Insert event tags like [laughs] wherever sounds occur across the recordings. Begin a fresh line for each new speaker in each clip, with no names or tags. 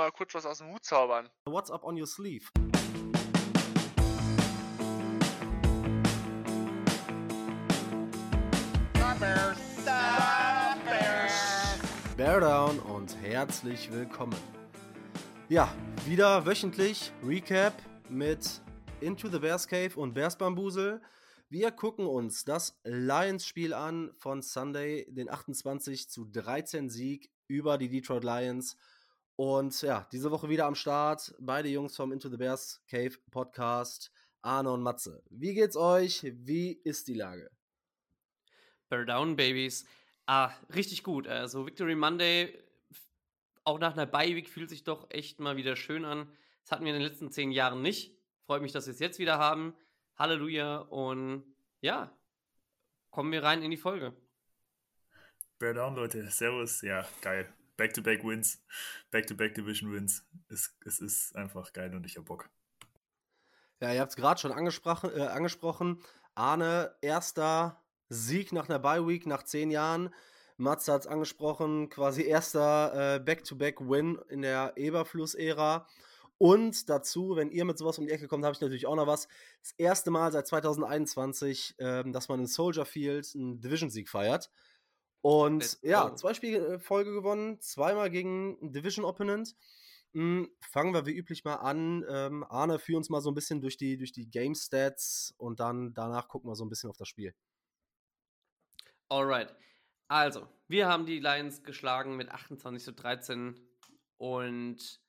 mal kurz was aus dem Hut zaubern.
What's up on your sleeve? Bear Down und herzlich willkommen. Ja, wieder wöchentlich Recap mit Into the Bears Cave und Bears Bambusel. Wir gucken uns das Lions-Spiel an von Sunday, den 28 zu 13 Sieg über die Detroit Lions. Und ja, diese Woche wieder am Start. Beide Jungs vom Into the Bears Cave Podcast, Arne und Matze. Wie geht's euch? Wie ist die Lage?
Bear Down, Babies. Ah, richtig gut. Also Victory Monday, auch nach einer Bye-Week, fühlt sich doch echt mal wieder schön an. Das hatten wir in den letzten zehn Jahren nicht. Freut mich, dass wir es jetzt wieder haben. Halleluja. Und ja, kommen wir rein in die Folge.
Bear Down, Leute. Servus. Ja, geil. Back-to-back-Wins, Back-to-back-Division-Wins. Es, es ist einfach geil und ich hab Bock.
Ja, ihr habt es gerade schon angesprochen, äh, angesprochen. Arne, erster Sieg nach einer Bye-Week, nach zehn Jahren. Matze hat es angesprochen, quasi erster äh, Back-to-Back-Win in der Eberfluss-Ära. Und dazu, wenn ihr mit sowas um die Ecke kommt, habe ich natürlich auch noch was. Das erste Mal seit 2021, ähm, dass man in Soldier Field einen Division-Sieg feiert. Und ja, zwei Spiele äh, Folge gewonnen, zweimal gegen einen Division Opponent. Hm, fangen wir wie üblich mal an. Ähm, Arne, führ uns mal so ein bisschen durch die, durch die Game Stats und dann danach gucken wir so ein bisschen auf das Spiel.
Alright. Also, wir haben die Lions geschlagen mit 28 zu 13 und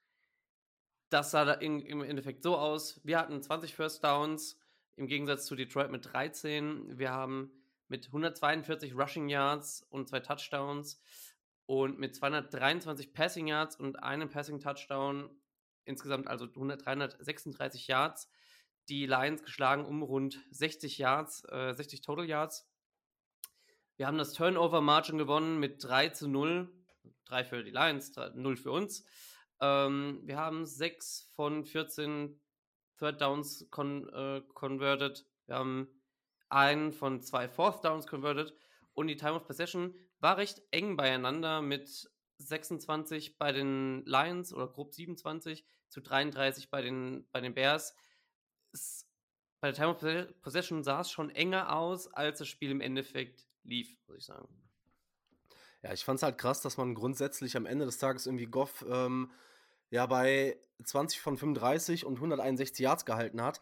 das sah in, im Endeffekt so aus. Wir hatten 20 First Downs im Gegensatz zu Detroit mit 13. Wir haben mit 142 Rushing Yards und zwei Touchdowns und mit 223 Passing Yards und einem Passing Touchdown, insgesamt also 100, 336 Yards, die Lions geschlagen um rund 60 Yards, äh, 60 Total Yards. Wir haben das Turnover Margin gewonnen mit 3 zu 0. 3 für die Lions, 0 für uns. Ähm, wir haben 6 von 14 Third Downs con äh, converted. Wir haben einen von zwei Fourth Downs converted und die Time of Possession war recht eng beieinander mit 26 bei den Lions oder grob 27 zu 33 bei den, bei den Bears. Es, bei der Time of Possession sah es schon enger aus, als das Spiel im Endeffekt lief, muss ich sagen.
Ja, ich fand es halt krass, dass man grundsätzlich am Ende des Tages irgendwie Goff ähm, ja bei 20 von 35 und 161 Yards gehalten hat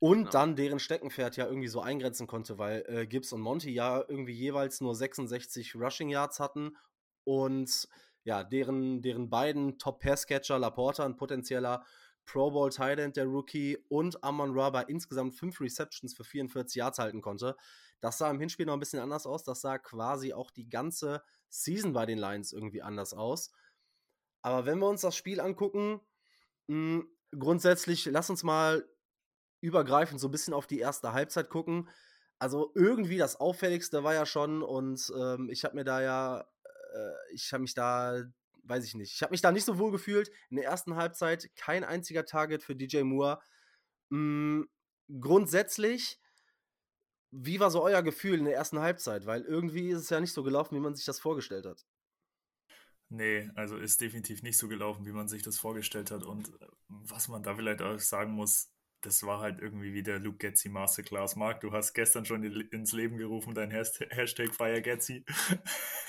und genau. dann deren Steckenpferd ja irgendwie so eingrenzen konnte, weil äh, Gibbs und Monty ja irgendwie jeweils nur 66 Rushing Yards hatten und ja, deren, deren beiden Top-Pass-Catcher, Laporta, ein potenzieller Pro Bowl Thailand, der Rookie, und Amon Ra insgesamt fünf Receptions für 44 Yards halten konnte. Das sah im Hinspiel noch ein bisschen anders aus. Das sah quasi auch die ganze Season bei den Lions irgendwie anders aus. Aber wenn wir uns das Spiel angucken, mh, hm, grundsätzlich, lass uns mal übergreifend so ein bisschen auf die erste Halbzeit gucken. Also irgendwie das Auffälligste war ja schon, und ähm, ich habe mir da ja, äh, ich habe mich da, weiß ich nicht, ich habe mich da nicht so wohl gefühlt. In der ersten Halbzeit kein einziger Target für DJ Moore. Mhm, grundsätzlich, wie war so euer Gefühl in der ersten Halbzeit? Weil irgendwie ist es ja nicht so gelaufen, wie man sich das vorgestellt hat.
Nee, also ist definitiv nicht so gelaufen, wie man sich das vorgestellt hat. Und äh, was man da vielleicht auch sagen muss, das war halt irgendwie wie der Luke Getzi Masterclass. Marc, du hast gestern schon ins Leben gerufen, dein Hashtag FireGetzi.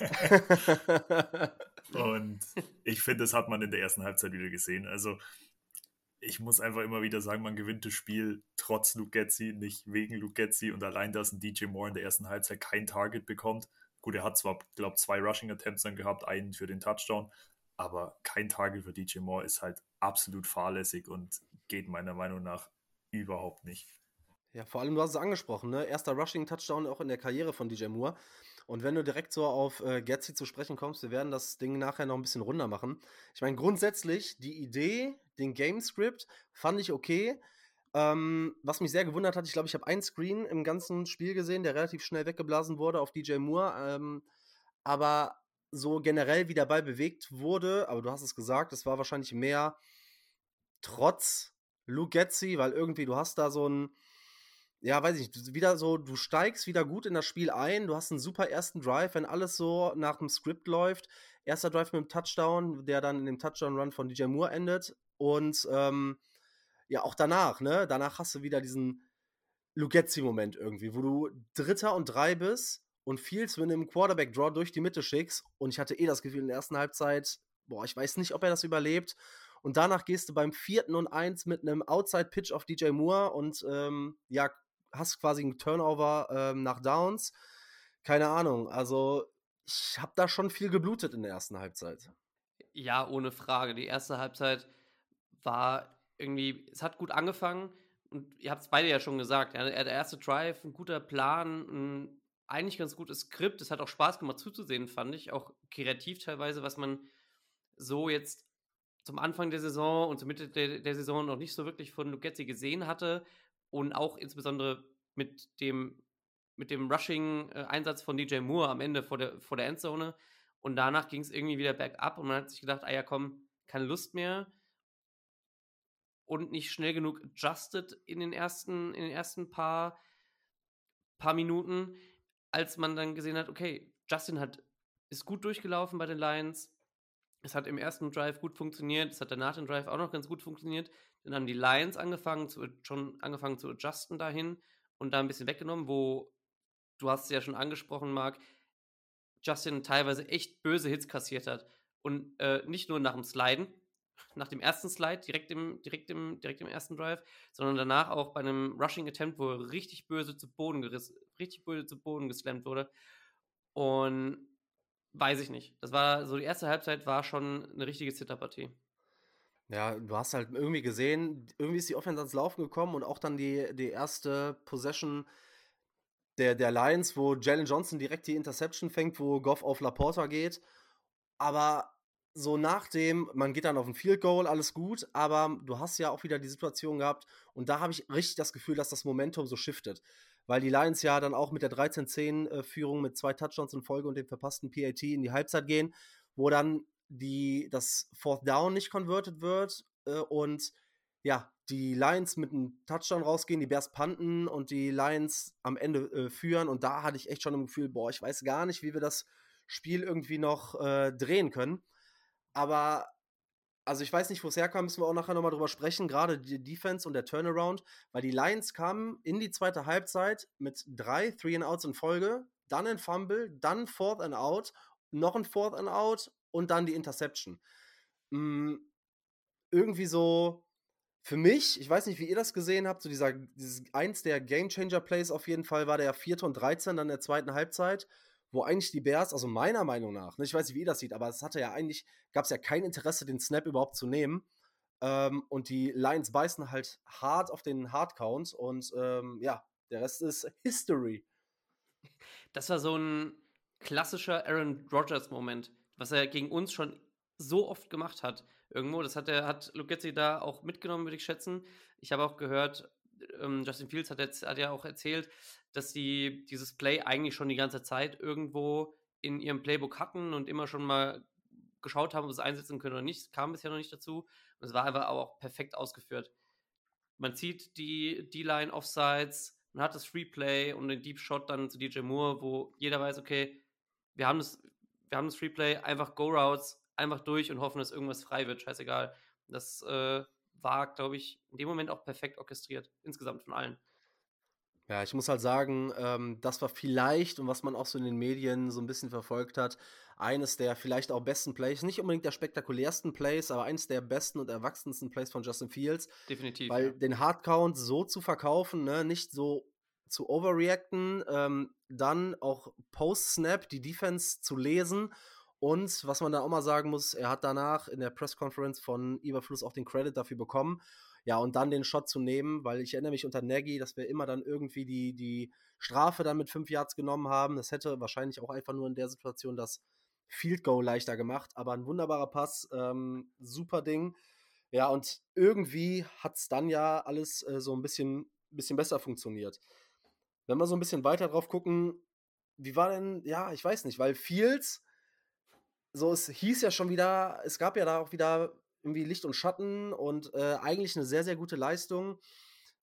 [laughs] und ich finde, das hat man in der ersten Halbzeit wieder gesehen. Also ich muss einfach immer wieder sagen, man gewinnt das Spiel trotz Luke Getzi, nicht wegen Luke Getzi und allein, dass ein DJ Moore in der ersten Halbzeit kein Target bekommt. Gut, er hat zwar, glaube ich, zwei Rushing Attempts dann gehabt, einen für den Touchdown, aber kein Target für DJ Moore ist halt absolut fahrlässig und geht meiner Meinung nach überhaupt nicht.
Ja, vor allem, du hast es angesprochen, ne? Erster Rushing-Touchdown auch in der Karriere von DJ Moore. Und wenn du direkt so auf äh, Getzi zu sprechen kommst, wir werden das Ding nachher noch ein bisschen runder machen. Ich meine, grundsätzlich, die Idee, den Game-Script, fand ich okay. Ähm, was mich sehr gewundert hat, ich glaube, ich habe einen Screen im ganzen Spiel gesehen, der relativ schnell weggeblasen wurde auf DJ Moore. Ähm, aber so generell, wie der Ball bewegt wurde, aber du hast es gesagt, es war wahrscheinlich mehr trotz Luke Getzi, weil irgendwie du hast da so ein, ja, weiß ich nicht, wieder so, du steigst wieder gut in das Spiel ein, du hast einen super ersten Drive, wenn alles so nach dem Skript läuft. Erster Drive mit dem Touchdown, der dann in dem Touchdown-Run von DJ Moore endet. Und ähm, ja, auch danach, ne? Danach hast du wieder diesen Lugetzi-Moment irgendwie, wo du Dritter und Drei bist und Fields mit einem Quarterback-Draw durch die Mitte schickst. Und ich hatte eh das Gefühl in der ersten Halbzeit, boah, ich weiß nicht, ob er das überlebt. Und danach gehst du beim vierten und eins mit einem Outside-Pitch auf DJ Moore und ähm, ja, hast quasi einen Turnover ähm, nach Downs. Keine Ahnung. Also, ich habe da schon viel geblutet in der ersten Halbzeit.
Ja, ohne Frage. Die erste Halbzeit war irgendwie, es hat gut angefangen und ihr habt es beide ja schon gesagt. Ja, der erste Drive, ein guter Plan, ein eigentlich ganz gutes Skript. Es hat auch Spaß gemacht zuzusehen, fand ich. Auch kreativ teilweise, was man so jetzt zum Anfang der Saison und zur Mitte der, der Saison noch nicht so wirklich von Lugetzi gesehen hatte und auch insbesondere mit dem, mit dem Rushing-Einsatz von DJ Moore am Ende vor der, vor der Endzone. Und danach ging es irgendwie wieder bergab und man hat sich gedacht, ah ja, komm, keine Lust mehr. Und nicht schnell genug adjusted in den ersten, in den ersten paar, paar Minuten, als man dann gesehen hat, okay, Justin hat, ist gut durchgelaufen bei den Lions. Es hat im ersten Drive gut funktioniert, es hat danach den Drive auch noch ganz gut funktioniert. Dann haben die Lions angefangen zu, schon angefangen zu adjusten dahin und da ein bisschen weggenommen, wo du hast es ja schon angesprochen, Marc, Justin teilweise echt böse Hits kassiert hat. Und äh, nicht nur nach dem Sliden, nach dem ersten Slide, direkt im, direkt, im, direkt im ersten Drive, sondern danach auch bei einem Rushing Attempt, wo er richtig böse zu Boden gerissen, richtig böse zu Boden geslammt wurde. Und weiß ich nicht. Das war so die erste Halbzeit war schon eine richtige Zitterpartie.
Ja, du hast halt irgendwie gesehen, irgendwie ist die Offense ans Laufen gekommen und auch dann die, die erste Possession der, der Lions, wo Jalen Johnson direkt die Interception fängt, wo Goff auf Laporta geht. Aber so nach dem, man geht dann auf ein Field Goal, alles gut, aber du hast ja auch wieder die Situation gehabt und da habe ich richtig das Gefühl, dass das Momentum so shiftet. Weil die Lions ja dann auch mit der 13-10-Führung äh, mit zwei Touchdowns in Folge und dem verpassten PAT in die Halbzeit gehen, wo dann die, das Fourth Down nicht converted wird äh, und ja, die Lions mit einem Touchdown rausgehen, die Bears panten und die Lions am Ende äh, führen. Und da hatte ich echt schon ein Gefühl, boah, ich weiß gar nicht, wie wir das Spiel irgendwie noch äh, drehen können. Aber, also ich weiß nicht, wo es herkam, müssen wir auch nachher nochmal drüber sprechen, gerade die Defense und der Turnaround, weil die Lions kamen in die zweite Halbzeit mit drei Three and Outs in Folge, dann ein Fumble, dann Fourth and Out, noch ein Fourth and Out und dann die Interception. Mhm, irgendwie so, für mich, ich weiß nicht, wie ihr das gesehen habt, so dieser, dieses, eins der Game Changer Plays auf jeden Fall war der vierte und 13 dann der zweiten Halbzeit, wo eigentlich die Bears, also meiner Meinung nach, ne, ich weiß nicht, wie ihr das sieht, aber es hatte ja eigentlich, gab es ja kein Interesse, den Snap überhaupt zu nehmen. Ähm, und die Lions beißen halt hart auf den Hardcount und ähm, ja, der Rest ist [laughs] History.
Das war so ein klassischer Aaron Rodgers-Moment was er gegen uns schon so oft gemacht hat. Irgendwo, das hat er, hat Lugetzi da auch mitgenommen, würde ich schätzen. Ich habe auch gehört, ähm, Justin Fields hat, jetzt, hat ja auch erzählt, dass sie dieses Play eigentlich schon die ganze Zeit irgendwo in ihrem Playbook hatten und immer schon mal geschaut haben, ob sie es einsetzen können oder nicht. Kam bisher noch nicht dazu. Und es war einfach auch perfekt ausgeführt. Man zieht die D-Line Offsides, man hat das Free Play und den Deep Shot dann zu DJ Moore, wo jeder weiß, okay, wir haben das, wir haben das Replay, einfach Go-Routes, einfach durch und hoffen, dass irgendwas frei wird, scheißegal. Das äh, war, glaube ich, in dem Moment auch perfekt orchestriert, insgesamt von allen.
Ja, ich muss halt sagen, ähm, das war vielleicht, und was man auch so in den Medien so ein bisschen verfolgt hat, eines der vielleicht auch besten Plays, nicht unbedingt der spektakulärsten Plays, aber eines der besten und erwachsensten Plays von Justin Fields.
Definitiv.
Weil ja. den Hardcount so zu verkaufen, ne, nicht so zu overreacten, ähm, dann auch Post-Snap die Defense zu lesen und was man da auch mal sagen muss, er hat danach in der Press-Conference von Iberfluss auch den Credit dafür bekommen. Ja, und dann den Shot zu nehmen, weil ich erinnere mich unter Nagy, dass wir immer dann irgendwie die, die Strafe dann mit fünf Yards genommen haben. Das hätte wahrscheinlich auch einfach nur in der Situation das Field Goal leichter gemacht, aber ein wunderbarer Pass, ähm, super Ding. Ja, und irgendwie hat es dann ja alles äh, so ein bisschen, bisschen besser funktioniert. Wenn wir so ein bisschen weiter drauf gucken, wie war denn, ja, ich weiß nicht, weil Fields, so es hieß ja schon wieder, es gab ja da auch wieder irgendwie Licht und Schatten und äh, eigentlich eine sehr, sehr gute Leistung.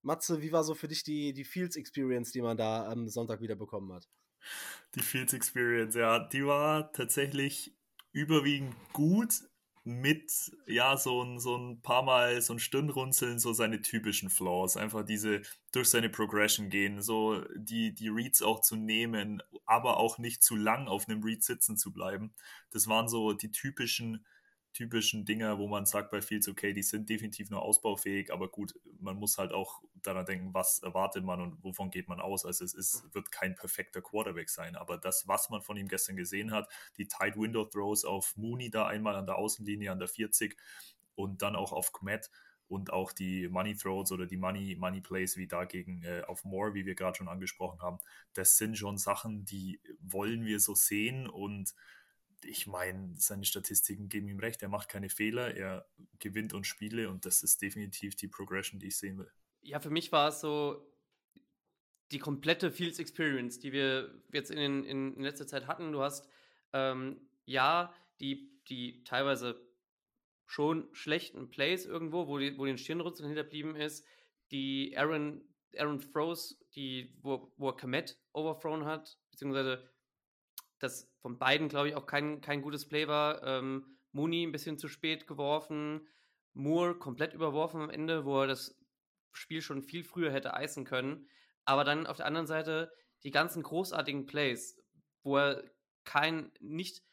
Matze, wie war so für dich die, die Fields Experience, die man da am Sonntag wieder bekommen hat?
Die Fields Experience, ja, die war tatsächlich überwiegend gut mit, ja, so ein, so ein paar Mal so ein Stirnrunzeln, so seine typischen Flaws. Einfach diese durch seine Progression gehen, so die, die Reads auch zu nehmen, aber auch nicht zu lang auf einem Read sitzen zu bleiben. Das waren so die typischen typischen Dinger, wo man sagt bei Fields, okay, die sind definitiv nur ausbaufähig, aber gut, man muss halt auch daran denken, was erwartet man und wovon geht man aus. Also es ist, wird kein perfekter Quarterback sein, aber das, was man von ihm gestern gesehen hat, die Tight Window Throws auf Mooney da einmal an der Außenlinie an der 40 und dann auch auf Kmet und auch die Money Throws oder die Money, Money Plays wie dagegen äh, auf Moore, wie wir gerade schon angesprochen haben, das sind schon Sachen, die wollen wir so sehen und ich meine, seine Statistiken geben ihm recht. Er macht keine Fehler, er gewinnt und Spiele und das ist definitiv die Progression, die ich sehen will.
Ja, für mich war es so die komplette Fields Experience, die wir jetzt in, in, in letzter Zeit hatten. Du hast ähm, ja die, die teilweise schon schlechten Plays irgendwo, wo, die, wo den Stirnrunzeln hinterblieben ist, die Aaron, Aaron Throws, die, wo, wo er Komet overthrown hat, beziehungsweise das von beiden, glaube ich, auch kein, kein gutes Play war. Ähm, Mooney ein bisschen zu spät geworfen, Moore komplett überworfen am Ende, wo er das Spiel schon viel früher hätte eisen können. Aber dann auf der anderen Seite die ganzen großartigen Plays, wo er kein, nicht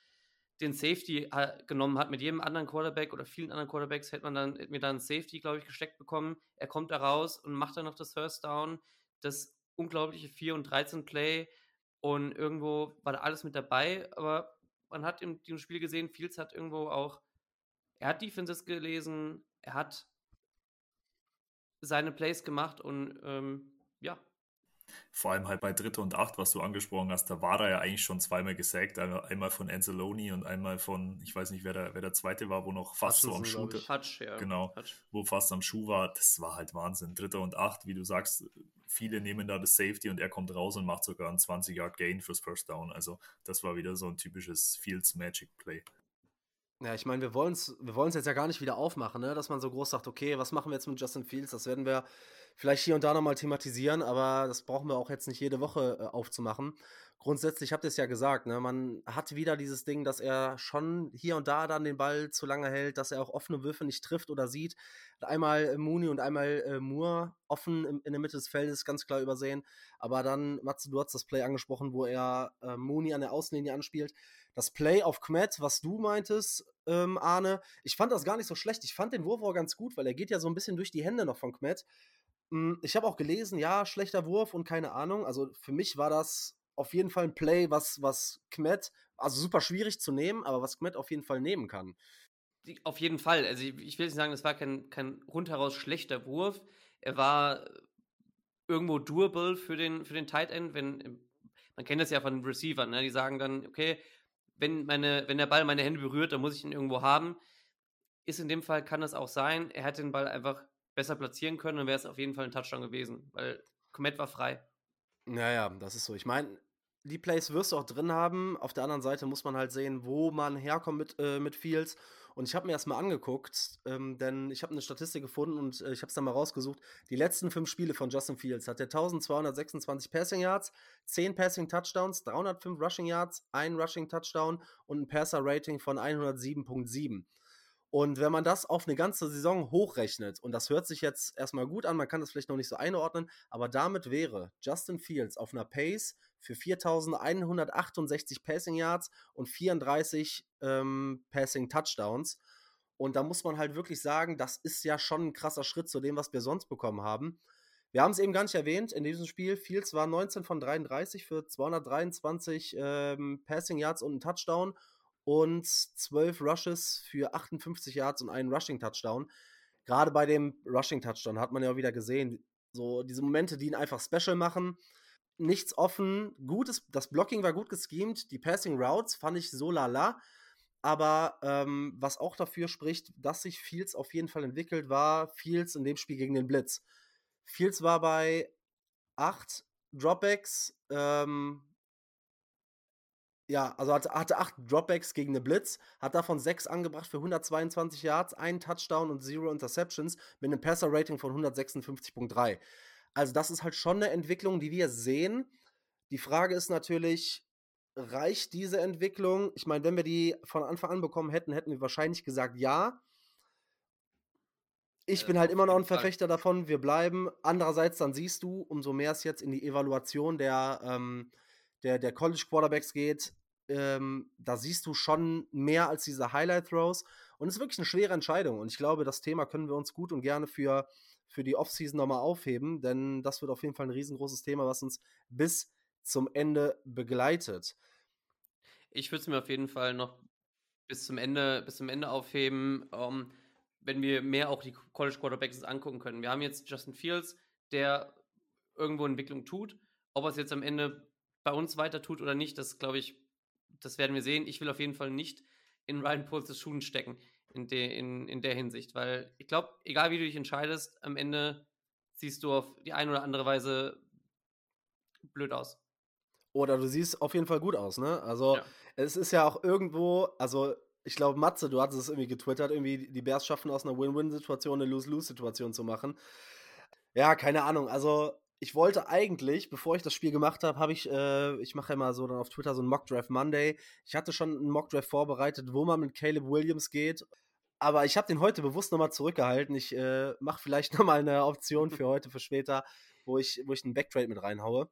den Safety äh, genommen hat mit jedem anderen Quarterback oder vielen anderen Quarterbacks, hätte man dann, hätte mir dann Safety, glaube ich, gesteckt bekommen. Er kommt da raus und macht dann noch das First Down. Das unglaubliche 4 und 13 Play, und irgendwo war da alles mit dabei, aber man hat in dem Spiel gesehen, Fields hat irgendwo auch, er hat Defenses gelesen, er hat seine Plays gemacht und ähm, ja.
Vor allem halt bei Dritte und Acht, was du angesprochen hast, da war er ja eigentlich schon zweimal gesackt. Einmal von Anzalone und einmal von, ich weiß nicht, wer der, wer der zweite war, wo noch fast so am Schuh.
Hutch, ja.
Genau,
Hutch.
wo fast am Schuh war. Das war halt Wahnsinn. Dritter und Acht, wie du sagst, viele nehmen da das Safety und er kommt raus und macht sogar einen 20-Yard-Gain fürs First Down. Also das war wieder so ein typisches Fields Magic Play.
Ja, ich meine, wir wollen es wir jetzt ja gar nicht wieder aufmachen, ne? dass man so groß sagt, okay, was machen wir jetzt mit Justin Fields? Das werden wir vielleicht hier und da nochmal thematisieren, aber das brauchen wir auch jetzt nicht jede Woche äh, aufzumachen grundsätzlich habt ihr es ja gesagt, ne, man hat wieder dieses Ding, dass er schon hier und da dann den Ball zu lange hält, dass er auch offene Würfe nicht trifft oder sieht. Einmal äh, Mooney und einmal äh, Moore offen im, in der Mitte des Feldes, ganz klar übersehen. Aber dann, Matze, du hast das Play angesprochen, wo er äh, Mooney an der Außenlinie anspielt. Das Play auf Kmet, was du meintest, ähm, Arne, ich fand das gar nicht so schlecht. Ich fand den Wurf auch ganz gut, weil er geht ja so ein bisschen durch die Hände noch von Kmet. Hm, ich habe auch gelesen, ja, schlechter Wurf und keine Ahnung. Also für mich war das auf jeden Fall ein Play, was, was Kmet, also super schwierig zu nehmen, aber was Kmet auf jeden Fall nehmen kann.
Auf jeden Fall. Also ich, ich will nicht sagen, das war kein, kein rundheraus schlechter Wurf. Er war irgendwo doable für den, für den Tight End, wenn, man kennt das ja von Receivern, ne? die sagen dann, okay, wenn, meine, wenn der Ball meine Hände berührt, dann muss ich ihn irgendwo haben. Ist in dem Fall, kann das auch sein. Er hätte den Ball einfach besser platzieren können, dann wäre es auf jeden Fall ein Touchdown gewesen, weil Komet war frei.
Naja, das ist so. Ich meine, die Plays wirst du auch drin haben. Auf der anderen Seite muss man halt sehen, wo man herkommt mit, äh, mit Fields. Und ich habe mir das mal angeguckt, ähm, denn ich habe eine Statistik gefunden und äh, ich habe es dann mal rausgesucht. Die letzten fünf Spiele von Justin Fields hat er 1226 Passing Yards, 10 Passing Touchdowns, 305 Rushing Yards, ein Rushing Touchdown und ein Passer Rating von 107.7. Und wenn man das auf eine ganze Saison hochrechnet, und das hört sich jetzt erstmal gut an, man kann das vielleicht noch nicht so einordnen, aber damit wäre Justin Fields auf einer Pace für 4168 Passing Yards und 34 ähm, Passing Touchdowns. Und da muss man halt wirklich sagen, das ist ja schon ein krasser Schritt zu dem, was wir sonst bekommen haben. Wir haben es eben gar nicht erwähnt, in diesem Spiel, Fields war 19 von 33 für 223 ähm, Passing Yards und einen Touchdown und 12 Rushes für 58 Yards und einen Rushing Touchdown. Gerade bei dem Rushing Touchdown hat man ja auch wieder gesehen, so diese Momente, die ihn einfach special machen. Nichts offen, gutes, das Blocking war gut geschemt, die Passing Routes fand ich so lala. Aber ähm, was auch dafür spricht, dass sich Fields auf jeden Fall entwickelt, war Fields in dem Spiel gegen den Blitz. Fields war bei 8 Dropbacks, ähm, Ja, also hatte, hatte acht Dropbacks gegen eine Blitz, hat davon sechs angebracht für 122 Yards, einen Touchdown und zero Interceptions mit einem Passer-Rating von 156.3. Also das ist halt schon eine Entwicklung, die wir sehen. Die Frage ist natürlich, reicht diese Entwicklung? Ich meine, wenn wir die von Anfang an bekommen hätten, hätten wir wahrscheinlich gesagt ja. Ich äh, bin halt immer noch ein Verfechter davon, wir bleiben. Andererseits, dann siehst du, umso mehr es jetzt in die Evaluation der ähm, der, der College Quarterbacks geht, ähm, da siehst du schon mehr als diese Highlight Throws. Und es ist wirklich eine schwere Entscheidung. Und ich glaube, das Thema können wir uns gut und gerne für, für die Offseason nochmal aufheben, denn das wird auf jeden Fall ein riesengroßes Thema, was uns bis zum Ende begleitet.
Ich würde es mir auf jeden Fall noch bis zum Ende, bis zum Ende aufheben, um, ähm, wenn wir mehr auch die College Quarterbacks angucken können. Wir haben jetzt Justin Fields, der irgendwo Entwicklung tut. Ob er es jetzt am Ende bei uns weiter tut oder nicht, das glaube ich, das werden wir sehen. Ich will auf jeden Fall nicht in Ryan Poles Schuhen stecken in, de, in, in der Hinsicht, weil ich glaube, egal wie du dich entscheidest, am Ende siehst du auf die eine oder andere Weise blöd aus.
Oder du siehst auf jeden Fall gut aus, ne? Also, ja. es ist ja auch irgendwo, also ich glaube, Matze, du hattest es irgendwie getwittert, irgendwie die Bears schaffen aus einer Win-Win-Situation eine Lose-Lose-Situation zu machen. Ja, keine Ahnung. Also, ich wollte eigentlich, bevor ich das Spiel gemacht habe, habe ich, äh, ich mache ja mal so dann auf Twitter so einen Mock Monday. Ich hatte schon einen Mock vorbereitet, wo man mit Caleb Williams geht. Aber ich habe den heute bewusst nochmal zurückgehalten. Ich äh, mache vielleicht [laughs] nochmal eine Option für heute, für später, wo ich, wo ich einen Backtrade mit reinhaue.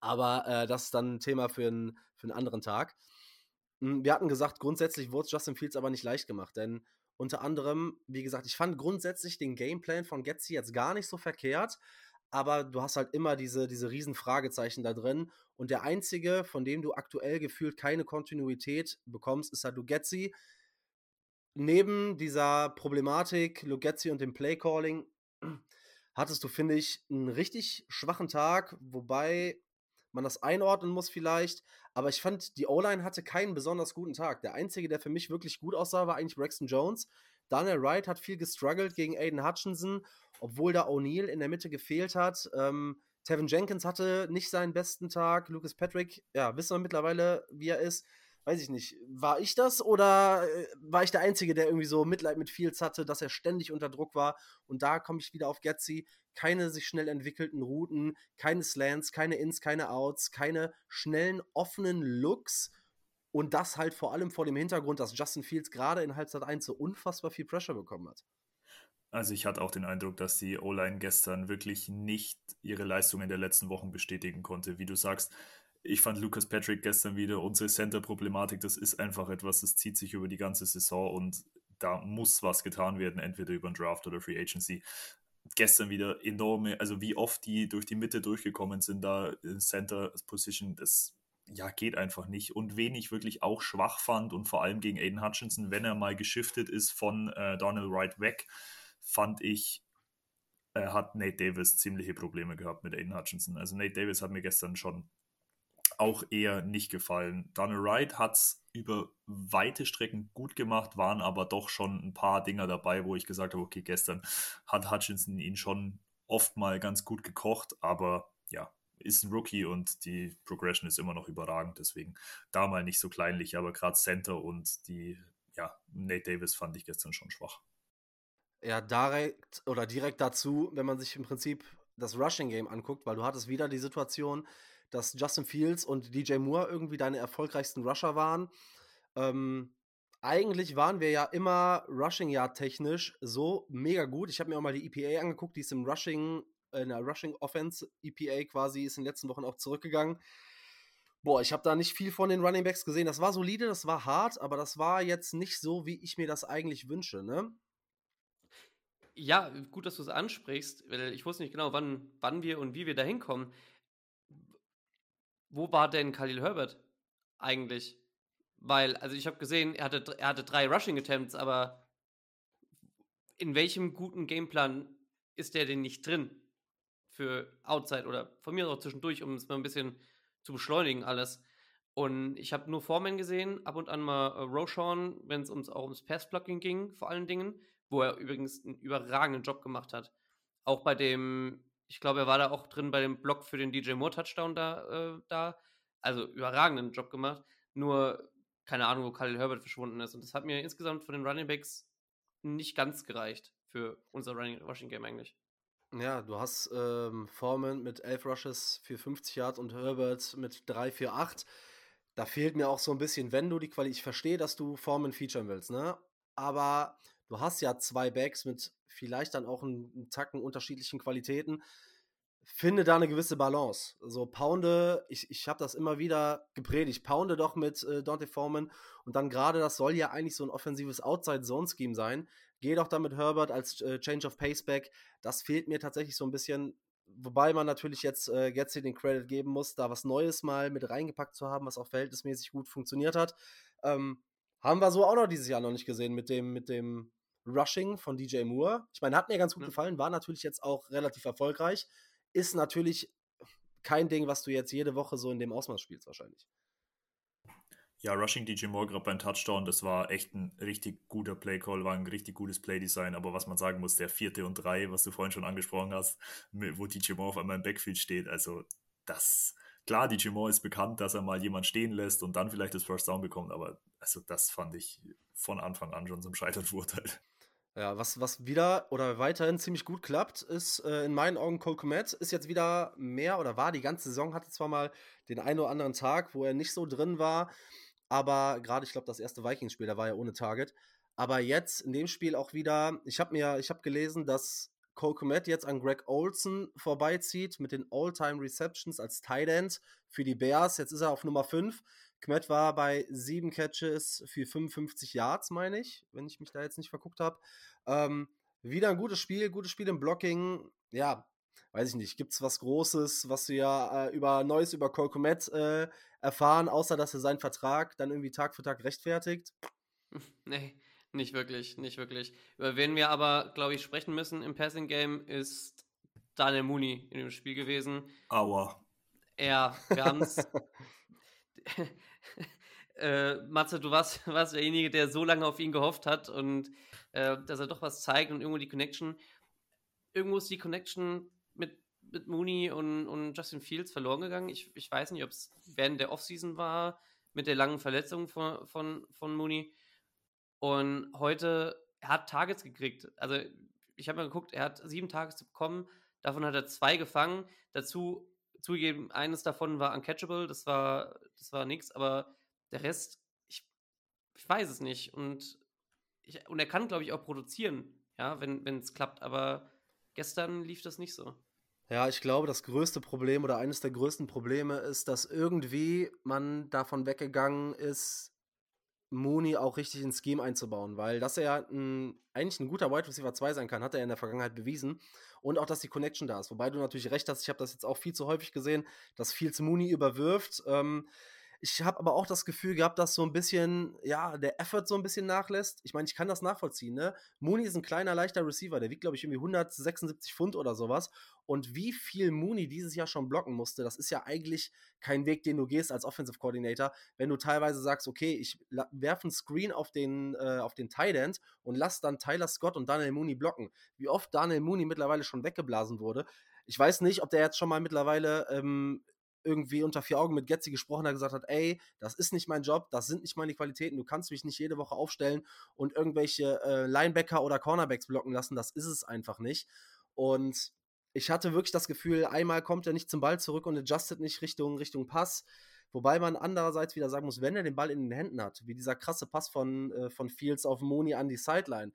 Aber äh, das ist dann ein Thema für, ein, für einen anderen Tag. Hm, wir hatten gesagt, grundsätzlich wurde Justin Fields aber nicht leicht gemacht, denn unter anderem, wie gesagt, ich fand grundsätzlich den Gameplan von Getzi jetzt gar nicht so verkehrt aber du hast halt immer diese, diese riesen Fragezeichen da drin. Und der einzige, von dem du aktuell gefühlt keine Kontinuität bekommst, ist halt Lugetzi. Neben dieser Problematik Lugetzi und dem Playcalling [clears throat] hattest du, finde ich, einen richtig schwachen Tag, wobei man das einordnen muss vielleicht. Aber ich fand, die O-Line hatte keinen besonders guten Tag. Der einzige, der für mich wirklich gut aussah, war eigentlich Braxton Jones. Daniel Wright hat viel gestruggelt gegen Aiden Hutchinson obwohl da O'Neill in der Mitte gefehlt hat. Ähm, Tevin Jenkins hatte nicht seinen besten Tag. Lucas Patrick, ja, wissen wir mittlerweile, wie er ist. Weiß ich nicht. War ich das oder äh, war ich der Einzige, der irgendwie so Mitleid mit Fields hatte, dass er ständig unter Druck war? Und da komme ich wieder auf Getzi. Keine sich schnell entwickelten Routen, keine Slants, keine Ins, keine Outs, keine schnellen, offenen Looks. Und das halt vor allem vor dem Hintergrund, dass Justin Fields gerade in Halbzeit 1 so unfassbar viel Pressure bekommen hat.
Also ich hatte auch den Eindruck, dass die O-Line gestern wirklich nicht ihre Leistungen der letzten Wochen bestätigen konnte. Wie du sagst, ich fand Lucas Patrick gestern wieder, unsere Center-Problematik, das ist einfach etwas, das zieht sich über die ganze Saison und da muss was getan werden, entweder über den Draft oder Free Agency. Gestern wieder enorme, also wie oft die durch die Mitte durchgekommen sind, da in Center Position, das ja, geht einfach nicht. Und wen ich wirklich auch schwach fand und vor allem gegen Aiden Hutchinson, wenn er mal geschiftet ist von äh, Donald Wright weg, fand ich, äh, hat Nate Davis ziemliche Probleme gehabt mit Aiden Hutchinson. Also Nate Davis hat mir gestern schon auch eher nicht gefallen. Donald Wright hat es über weite Strecken gut gemacht, waren aber doch schon ein paar Dinger dabei, wo ich gesagt habe, okay, gestern hat Hutchinson ihn schon oft mal ganz gut gekocht, aber ja, ist ein Rookie und die Progression ist immer noch überragend, deswegen da mal nicht so kleinlich, aber gerade Center und die, ja, Nate Davis fand ich gestern schon schwach.
Ja, direkt oder direkt dazu, wenn man sich im Prinzip das Rushing Game anguckt, weil du hattest wieder die Situation, dass Justin Fields und DJ Moore irgendwie deine erfolgreichsten Rusher waren. Ähm, eigentlich waren wir ja immer Rushing Yard technisch so mega gut. Ich habe mir auch mal die EPA angeguckt, die ist im Rushing, in der Rushing Offense EPA quasi, ist in den letzten Wochen auch zurückgegangen. Boah, ich habe da nicht viel von den Running Backs gesehen. Das war solide, das war hart, aber das war jetzt nicht so, wie ich mir das eigentlich wünsche, ne?
Ja, gut, dass du es ansprichst, weil ich wusste nicht genau, wann, wann wir und wie wir da hinkommen. Wo war denn Khalil Herbert eigentlich? Weil, also ich habe gesehen, er hatte, er hatte drei Rushing Attempts, aber in welchem guten Gameplan ist der denn nicht drin? Für Outside oder von mir auch zwischendurch, um es mal ein bisschen zu beschleunigen alles. Und ich habe nur Foreman gesehen, ab und an mal äh, Roshan, wenn es ums, auch ums Passblocking ging, vor allen Dingen wo er übrigens einen überragenden Job gemacht hat. Auch bei dem, ich glaube, er war da auch drin bei dem Block für den DJ Moore Touchdown da, äh, da. Also überragenden Job gemacht. Nur, keine Ahnung, wo Khalil Herbert verschwunden ist. Und das hat mir insgesamt von den Running Backs nicht ganz gereicht für unser Running, Rushing Game eigentlich.
Ja, du hast ähm, Foreman mit 11 Rushes für 50 Yards und Herbert mit 3 für 8. Da fehlt mir auch so ein bisschen, wenn du die Qualität. Ich verstehe, dass du Foreman featuren willst, ne? Aber du hast ja zwei Backs mit vielleicht dann auch einen, einen Tacken unterschiedlichen Qualitäten finde da eine gewisse Balance. So pounde, ich, ich habe das immer wieder gepredigt, pounde doch mit äh, Dante Foreman und dann gerade, das soll ja eigentlich so ein offensives Outside-Zone-Scheme sein. Geh doch da mit Herbert als äh, Change of Paceback. Das fehlt mir tatsächlich so ein bisschen. Wobei man natürlich jetzt äh, Getzi den Credit geben muss, da was Neues mal mit reingepackt zu haben, was auch verhältnismäßig gut funktioniert hat. Ähm, haben wir so auch noch dieses Jahr noch nicht gesehen mit dem, mit dem Rushing von DJ Moore. Ich meine, hat mir ganz gut ja. gefallen, war natürlich jetzt auch relativ erfolgreich ist natürlich kein Ding, was du jetzt jede Woche so in dem Ausmaß spielst, wahrscheinlich.
Ja, Rushing DJ Moore gerade beim Touchdown, das war echt ein richtig guter Play-Call, war ein richtig gutes Play-Design, aber was man sagen muss, der vierte und drei, was du vorhin schon angesprochen hast, wo DJ Moore auf einmal im Backfield steht, also das, klar, DJ Moore ist bekannt, dass er mal jemand stehen lässt und dann vielleicht das First Down bekommt, aber also das fand ich von Anfang an schon zum Scheitern verurteilt.
Ja, was, was wieder oder weiterhin ziemlich gut klappt, ist äh, in meinen Augen Cole Komet. Ist jetzt wieder mehr oder war die ganze Saison, hatte zwar mal den einen oder anderen Tag, wo er nicht so drin war, aber gerade, ich glaube, das erste Vikings-Spiel, da war er ohne Target. Aber jetzt in dem Spiel auch wieder, ich habe mir, ich habe gelesen, dass Cole Komet jetzt an Greg Olson vorbeizieht mit den All-Time Receptions als Tight End für die Bears. Jetzt ist er auf Nummer 5. Kmet war bei sieben Catches für 55 Yards, meine ich, wenn ich mich da jetzt nicht verguckt habe. Ähm, wieder ein gutes Spiel, gutes Spiel im Blocking. Ja, weiß ich nicht. Gibt es was Großes, was wir äh, über Neues über Cole Komet äh, erfahren, außer dass er seinen Vertrag dann irgendwie Tag für Tag rechtfertigt? [laughs]
Nee, nicht wirklich, nicht wirklich. Über wen wir aber, glaube ich, sprechen müssen im Passing Game ist Daniel Mooney in dem Spiel gewesen.
Aua.
Ja, wir haben es. [laughs] [laughs] [laughs] äh, Matze, du warst, [laughs] warst derjenige, der so lange auf ihn gehofft hat und äh, dass er doch was zeigt und irgendwo die Connection. Irgendwo ist die Connection mit, mit Mooney und, und Justin Fields verloren gegangen. Ich, ich weiß nicht, ob es während der Offseason war, mit der langen Verletzung von, von, von Mooney. Und heute, er hat Targets gekriegt. Also, ich habe mal geguckt, er hat sieben Targets bekommen. Davon hat er zwei gefangen. Dazu zugegeben, eines davon war uncatchable, das war, das war nix, aber der Rest, ich, ich weiß es nicht. Und, ich, und er kann, glaube ich, auch produzieren, ja, wenn es klappt, aber gestern lief das nicht so.
Ja, ich glaube, das größte Problem oder eines der größten Probleme ist, dass irgendwie man davon weggegangen ist, Mooney auch richtig ins Scheme einzubauen, weil dass er ein, eigentlich ein guter Wide Receiver 2 sein kann, hat er in der Vergangenheit bewiesen und auch, dass die Connection da ist. Wobei du natürlich recht hast, ich habe das jetzt auch viel zu häufig gesehen, dass Fields Mooney überwirft. Ähm, ich habe aber auch das Gefühl gehabt, dass so ein bisschen, ja, der Effort so ein bisschen nachlässt. Ich meine, ich kann das nachvollziehen, ne? Mooney ist ein kleiner, leichter Receiver, der wiegt, glaube ich, irgendwie 176 Pfund oder sowas. Und wie viel Mooney dieses Jahr schon blocken musste, das ist ja eigentlich kein Weg, den du gehst als Offensive Coordinator, wenn du teilweise sagst, okay, ich werfe einen Screen auf den, äh, auf den Tight End und lass dann Tyler Scott und Daniel Mooney blocken. Wie oft Daniel Mooney mittlerweile schon weggeblasen wurde. Ich weiß nicht, ob der jetzt schon mal mittlerweile ähm, irgendwie unter vier Augen mit Getzi gesprochen hat, gesagt hat, ey, das ist nicht mein Job, das sind nicht meine Qualitäten, du kannst mich nicht jede Woche aufstellen und irgendwelche äh, Linebacker oder Cornerbacks blocken lassen, das ist es einfach nicht. Und ich hatte wirklich das Gefühl, einmal kommt er nicht zum Ball zurück und adjustet nicht Richtung, Richtung Pass. Wobei man andererseits wieder sagen muss, wenn er den Ball in den Händen hat, wie dieser krasse Pass von, äh, von Fields auf Moni an die Sideline.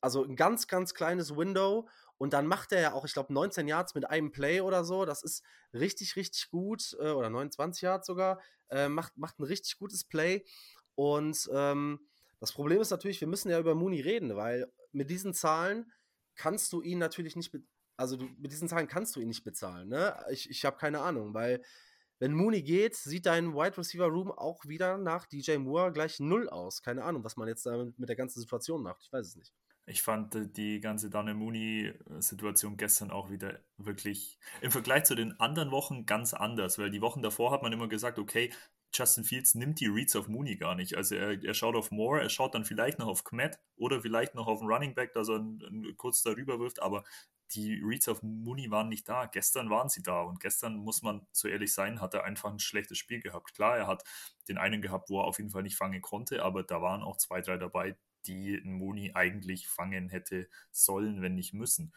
Also ein ganz, ganz kleines Window und dann macht er ja auch, ich glaube, 19 Yards mit einem Play oder so. Das ist richtig, richtig gut. Äh, oder 29 Yards sogar. Äh, macht, macht ein richtig gutes Play. Und ähm, das Problem ist natürlich, wir müssen ja über Mooney reden, weil mit diesen Zahlen kannst du ihn natürlich nicht, also du, mit diesen Zahlen kannst du ihn nicht bezahlen. Ne? Ich, ich habe keine Ahnung, weil wenn Mooney geht, sieht dein Wide Receiver Room auch wieder nach DJ Moore gleich null aus. Keine Ahnung, was man jetzt damit mit der ganzen Situation macht. Ich weiß es nicht.
Ich fand äh, die ganze Dane Mooney-Situation gestern auch wieder wirklich im Vergleich zu den anderen Wochen ganz anders, weil die Wochen davor hat man immer gesagt, okay, Justin Fields nimmt die Reads auf Mooney gar nicht. Also er, er schaut auf Moore, er schaut dann vielleicht noch auf Kmet oder vielleicht noch auf einen Running Back, dass er einen, einen kurz darüber wirft, aber die Reads auf Mooney waren nicht da. Gestern waren sie da und gestern, muss man so ehrlich sein, hat er einfach ein schlechtes Spiel gehabt. Klar, er hat den einen gehabt, wo er auf jeden Fall nicht fangen konnte, aber da waren auch zwei, drei dabei, die Mooney eigentlich fangen hätte sollen, wenn nicht müssen.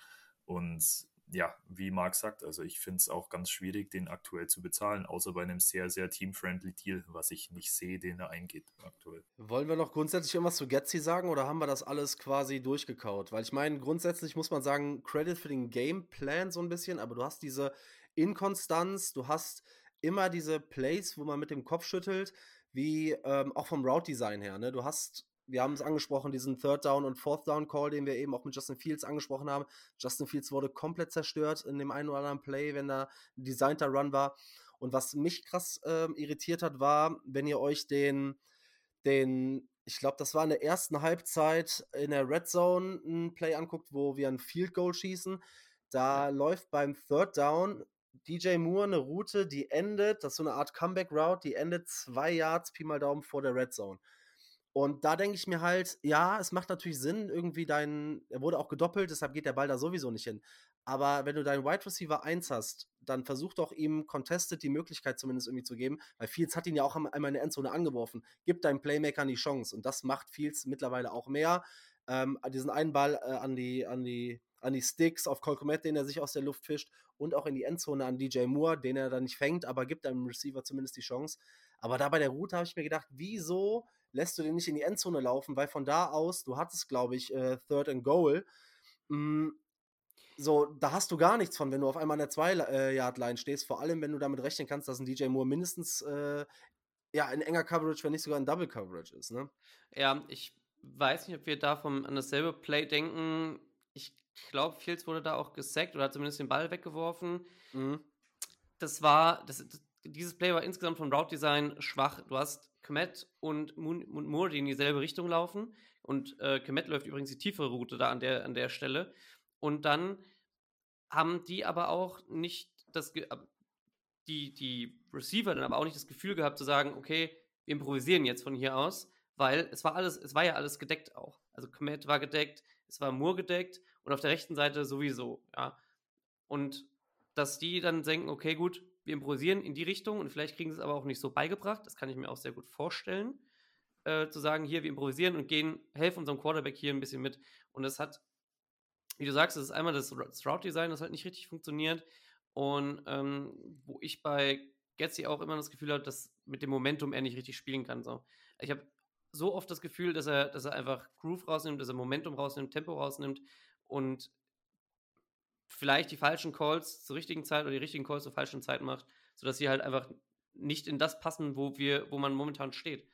Und ja, wie Marc sagt, also ich finde es auch ganz schwierig, den aktuell zu bezahlen, außer bei einem sehr, sehr team-friendly Deal, was ich nicht sehe, den er eingeht aktuell.
Wollen wir noch grundsätzlich irgendwas zu Getzi sagen oder haben wir das alles quasi durchgekaut? Weil ich meine, grundsätzlich muss man sagen, Credit für den Gameplan so ein bisschen, aber du hast diese Inkonstanz, du hast immer diese Plays, wo man mit dem Kopf schüttelt, wie ähm, auch vom Route-Design her. Ne? Du hast wir haben es angesprochen, diesen Third Down und Fourth Down Call, den wir eben auch mit Justin Fields angesprochen haben. Justin Fields wurde komplett zerstört in dem einen oder anderen Play, wenn da ein designter Run war. Und was mich krass äh, irritiert hat, war, wenn ihr euch den, den, ich glaube, das war in der ersten Halbzeit in der Red Zone ein Play anguckt, wo wir ein Field Goal schießen. Da ja. läuft beim Third Down DJ Moore eine Route, die endet, das ist so eine Art Comeback Route, die endet zwei Yards Pi mal Daumen vor der Red Zone. Und da denke ich mir halt, ja, es macht natürlich Sinn, irgendwie dein, er wurde auch gedoppelt, deshalb geht der Ball da sowieso nicht hin. Aber wenn du deinen Wide Receiver 1 hast, dann versuch doch ihm Contested die Möglichkeit zumindest irgendwie zu geben, weil Fields hat ihn ja auch einmal in der Endzone angeworfen. Gib deinen Playmakern die Chance. Und das macht Fields mittlerweile auch mehr. Ähm, diesen einen Ball äh, an, die, an, die, an die Sticks auf Colcomet, den er sich aus der Luft fischt, und auch in die Endzone an DJ Moore, den er dann nicht fängt, aber gibt einem Receiver zumindest die Chance. Aber da bei der Route habe ich mir gedacht, wieso lässt du den nicht in die Endzone laufen, weil von da aus, du hattest, glaube ich, äh, Third and Goal. Mh, mm, so, da hast du gar nichts von, wenn du auf einmal an der 2-Yard-Line äh, stehst, vor allem wenn du damit rechnen kannst, dass ein DJ Moore mindestens äh, ja, in enger Coverage, wenn nicht sogar in Double Coverage ist. Ne?
Ja, ich weiß nicht, ob wir da vom, an dasselbe Play denken. Ich glaube, Fields wurde da auch gesackt oder hat zumindest den Ball weggeworfen. Mhm. Das war, das, dieses Play war insgesamt vom Route Design schwach. Du hast Kmet und, Moore, die in dieselbe Richtung laufen. Und äh, Kmet läuft übrigens die tiefere Route da an der, an der Stelle. Und dann haben die aber auch nicht das, die, die Receiver dann aber auch nicht das Gefühl gehabt zu sagen, okay, wir improvisieren jetzt von hier aus, weil es war alles, es war ja alles gedeckt auch. Also Kmet war gedeckt, es war Moore gedeckt und auf der rechten Seite sowieso, ja. Und dass die dann denken, okay, gut, wir improvisieren in die Richtung und vielleicht kriegen sie es aber auch nicht so beigebracht. Das kann ich mir auch sehr gut vorstellen. Äh, zu sagen, hier, wir improvisieren und gehen, helfen unserem Quarterback hier ein bisschen mit. Und es hat, wie du sagst, es ist einmal das, das Route-Design, das halt nicht richtig funktioniert. Und ähm, wo ich bei Getzi auch immer das Gefühl habe, dass mit dem Momentum er nicht richtig spielen kann. So. Ich habe so oft das Gefühl, dass er, dass er einfach Groove rausnimmt, dass er Momentum rausnimmt, Tempo rausnimmt und vielleicht die falschen Calls zur richtigen Zeit oder die richtigen Calls zur falschen Zeit macht, sodass sie halt einfach nicht in das passen, wo wir, wo man momentan steht,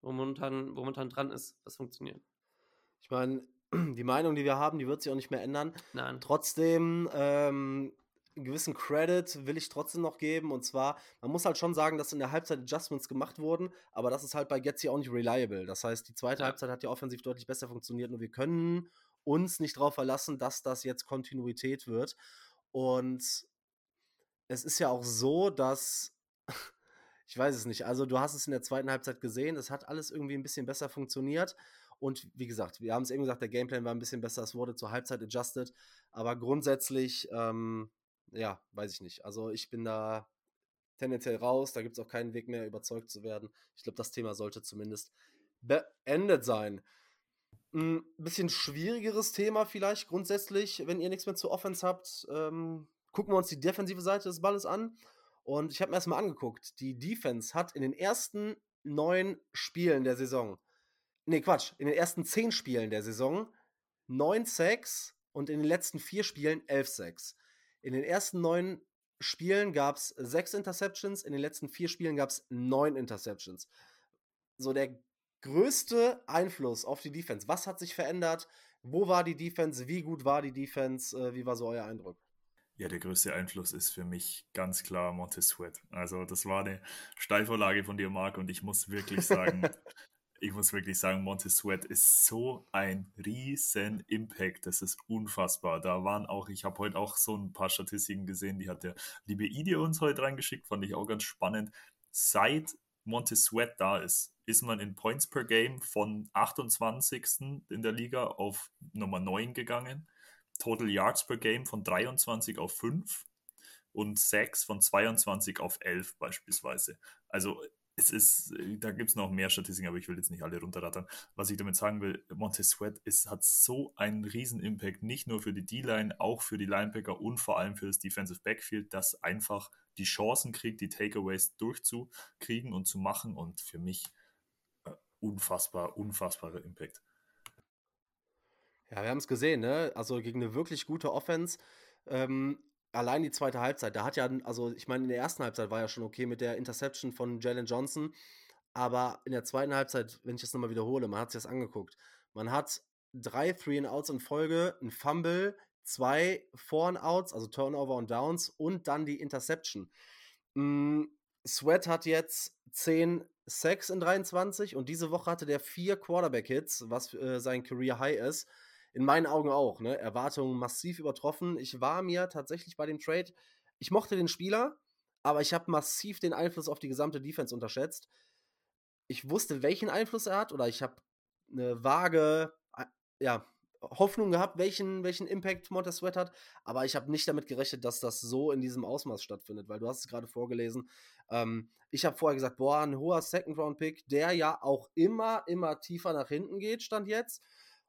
wo momentan, wo momentan dran ist, das funktioniert.
Ich meine, [clears throat] die Meinung, die wir haben, die wird sich auch nicht mehr ändern.
Nein.
Trotzdem, ähm, einen gewissen Credit will ich trotzdem noch geben. Und zwar, man muss halt schon sagen, dass in der Halbzeit Adjustments gemacht wurden, aber das ist halt bei Getzi auch nicht reliable. Das heißt, die zweite. Halbzeit hat ja offensiv deutlich besser funktioniert und wir können uns nicht darauf verlassen, dass das jetzt Kontinuität wird. Und es ist ja auch so, dass [laughs] ich weiß es nicht. Also du hast es in der zweiten Halbzeit gesehen, es hat alles irgendwie ein bisschen besser funktioniert. Und wie gesagt, wir haben es eben gesagt, der Gameplan war ein bisschen besser, es wurde zur Halbzeit adjusted. Aber grundsätzlich, ähm, ja, weiß ich nicht. Also ich bin da tendenziell raus, da gibt es auch keinen Weg mehr, überzeugt zu werden. Ich glaube, das Thema sollte zumindest beendet sein. Ein bisschen schwierigeres Thema vielleicht grundsätzlich, wenn ihr nichts mehr zu Offense habt. Ähm, gucken wir uns die defensive Seite des Balles an. Und ich habe mir erstmal angeguckt. Die Defense hat in den ersten neun Spielen der Saison, nee, Quatsch, in den ersten zehn Spielen der Saison neun Sacks und in den letzten vier Spielen elf Sacks. In den ersten neun Spielen gab es sechs Interceptions, in den letzten vier Spielen gab es neun Interceptions. So, der größte Einfluss auf die Defense? Was hat sich verändert? Wo war die Defense? Wie gut war die Defense? Äh, wie war so euer Eindruck?
Ja, der größte Einfluss ist für mich ganz klar Montez Sweat. Also das war eine Steilvorlage von dir, Marc, und ich muss wirklich sagen, [laughs] ich muss wirklich sagen, Montez Sweat ist so ein riesen Impact. Das ist unfassbar. Da waren auch, ich habe heute auch so ein paar Statistiken gesehen, die hat der liebe Idee uns heute reingeschickt, fand ich auch ganz spannend. Seit Montez Sweat da ist, ist man in Points per Game von 28. in der Liga auf Nummer 9 gegangen. Total Yards per Game von 23 auf 5 und Sacks von 22 auf 11 beispielsweise. Also es ist, da gibt es noch mehr Statistiken, aber ich will jetzt nicht alle runterrattern. Was ich damit sagen will, Montez Sweat ist, hat so einen riesen Impact, nicht nur für die D-Line, auch für die Linebacker und vor allem für das Defensive Backfield, das einfach die Chancen kriegt, die Takeaways durchzukriegen und zu machen und für mich äh, unfassbar, unfassbarer Impact.
Ja, wir haben es gesehen, ne? Also gegen eine wirklich gute Offense. Ähm, allein die zweite Halbzeit, da hat ja, also ich meine, in der ersten Halbzeit war ja schon okay mit der Interception von Jalen Johnson, aber in der zweiten Halbzeit, wenn ich das nochmal wiederhole, man hat sich das angeguckt. Man hat drei Three-and-Outs in Folge, ein Fumble, zwei Four-and-Outs, also Turnover und Downs und dann die Interception. Mm, Sweat hat jetzt 10 Sacks in 23 und diese Woche hatte der vier Quarterback-Hits, was äh, sein Career-High ist in meinen Augen auch, ne? Erwartungen massiv übertroffen. Ich war mir tatsächlich bei dem Trade, ich mochte den Spieler, aber ich habe massiv den Einfluss auf die gesamte Defense unterschätzt. Ich wusste, welchen Einfluss er hat, oder ich habe eine vage, ja, Hoffnung gehabt, welchen, welchen Impact Montez Sweat hat, aber ich habe nicht damit gerechnet, dass das so in diesem Ausmaß stattfindet, weil du hast es gerade vorgelesen. Ähm, ich habe vorher gesagt, boah, ein hoher Second-Round-Pick, der ja auch immer, immer tiefer nach hinten geht, stand jetzt.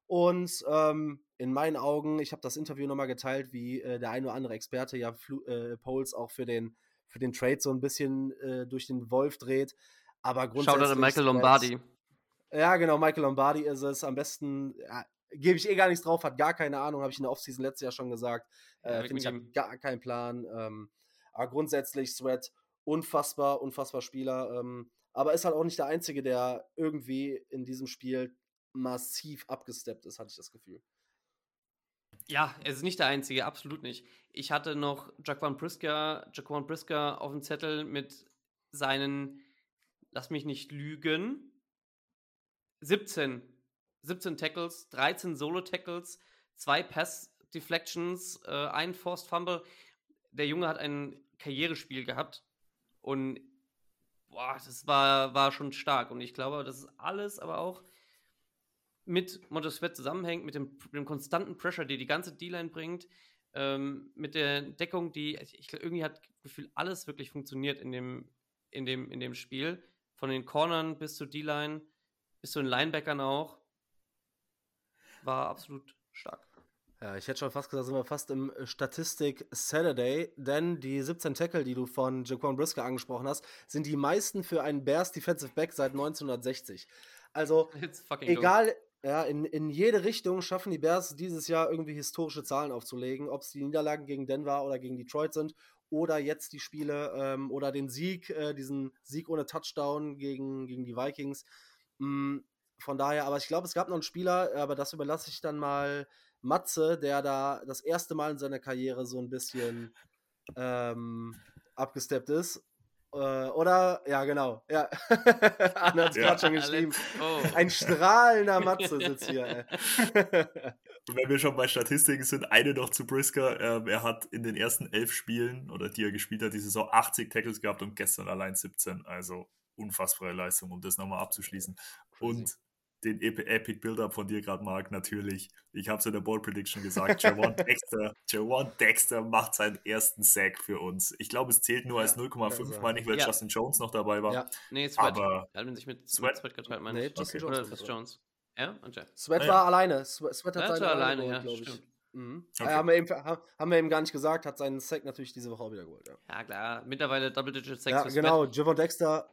Und ähm, in meinen Augen, ich habe das Interview nochmal geteilt, wie äh, der ein oder andere Experte ja Flu äh, Poles auch für den, für den Trade so ein bisschen äh, durch den Wolf dreht. Aber grundsätzlich.
Schaut an Michael Lombardi.
Ja, genau, Michael Lombardi ist es. Am besten ja, gebe ich eh gar nichts drauf, hat gar keine Ahnung, habe ich in der Offseason letztes Jahr schon gesagt. Ja, äh, Finde ich, hat gar keinen Plan. Ähm, aber grundsätzlich, Sweat, unfassbar, unfassbar Spieler. Ähm, aber ist halt auch nicht der Einzige, der irgendwie in diesem Spiel massiv abgesteppt ist, hatte ich das Gefühl.
Ja, er ist nicht der Einzige, absolut nicht. Ich hatte noch Jaquan Brisker, Jaquan Brisker auf dem Zettel mit seinen, lass mich nicht lügen, 17, 17 Tackles, 13 Solo-Tackles, zwei Pass-Deflections, äh, ein Forced Fumble. Der Junge hat ein Karrierespiel gehabt und boah, das war, war schon stark. Und ich glaube, das ist alles aber auch mit Montesquieu zusammenhängt, mit dem, mit dem konstanten Pressure, die die ganze D-Line bringt, ähm, mit der Deckung, die, also ich, irgendwie hat Gefühl, alles wirklich funktioniert in dem, in dem, in dem Spiel. Von den Cornern bis zur D-Line, bis zu den Linebackern auch. War absolut stark.
Ja, ich hätte schon fast gesagt, sind wir fast im Statistik Saturday, denn die 17 Tackle, die du von Jaquan Brisker angesprochen hast, sind die meisten für einen Bears Defensive Back seit 1960. Also, [laughs] egal, ja, in, in jede Richtung schaffen die Bears dieses Jahr irgendwie historische Zahlen aufzulegen, ob es die Niederlagen gegen Denver oder gegen Detroit sind oder jetzt die Spiele ähm, oder den Sieg, äh, diesen Sieg ohne Touchdown gegen, gegen die Vikings. Mm, von daher, aber ich glaube, es gab noch einen Spieler, aber das überlasse ich dann mal Matze, der da das erste Mal in seiner Karriere so ein bisschen ähm, abgesteppt ist. Äh, oder, ja, genau. Ja. [laughs] Anna hat es ja. gerade schon geschrieben. Ein strahlender Matze [laughs] sitzt hier.
Und wenn wir schon bei Statistiken sind, eine noch zu Brisker. Ähm, er hat in den ersten elf Spielen, oder die er gespielt hat, die Saison 80 Tackles gehabt und gestern allein 17. Also unfassbare Leistung, um das nochmal abzuschließen. Und den Epic Build-Up von dir gerade, Marc, natürlich. Ich habe es in der Board Prediction gesagt. Javon [laughs] Dexter, Javon Dexter macht seinen ersten Sack für uns. Ich glaube, es zählt nur ja, als 0,5, also, meine ich, weil ja. Justin Jones noch dabei war. Ja.
Nee, Sweat. Aber er hat sich mit Sweat, Sweat geteilt, meine nee, ich. Justin okay. Jones. Oder Jones.
Ja? Okay. Sweat ah, war alleine. Sweat, Sweat hat ja, seine alleine, alleine glaube ich. Mhm. Okay. haben, wir eben, haben wir eben gar nicht gesagt, hat seinen Sack natürlich diese Woche auch wieder geholt. Ja,
ja klar, mittlerweile Double-Digit
Sacks. Ja, genau, Javon Dexter.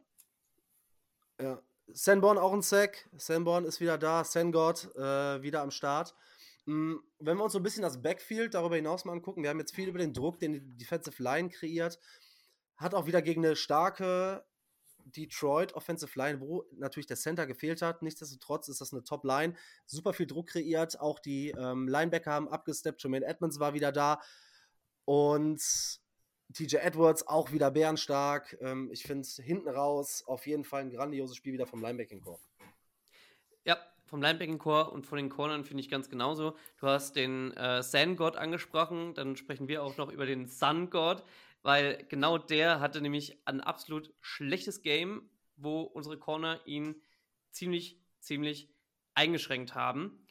Ja, Sanborn auch ein Sack. Sanborn ist wieder da. Sangod äh, wieder am Start. Mhm. Wenn wir uns so ein bisschen das Backfield darüber hinaus mal angucken, wir haben jetzt viel über den Druck, den die Defensive Line kreiert. Hat auch wieder gegen eine starke Detroit Offensive Line, wo natürlich der Center gefehlt hat. Nichtsdestotrotz ist das eine Top Line. Super viel Druck kreiert. Auch die ähm, Linebacker haben abgesteppt. Jermaine Edmonds war wieder da. Und TJ Edwards auch wieder bärenstark. Ähm, ich finde es hinten raus auf jeden Fall ein grandioses Spiel wieder vom Linebacking-Core.
Ja, vom Linebacking-Core und von den Cornern finde ich ganz genauso. Du hast den äh, Sun-God angesprochen, dann sprechen wir auch noch über den Sun-God, weil genau der hatte nämlich ein absolut schlechtes Game, wo unsere Corner ihn ziemlich, ziemlich eingeschränkt haben.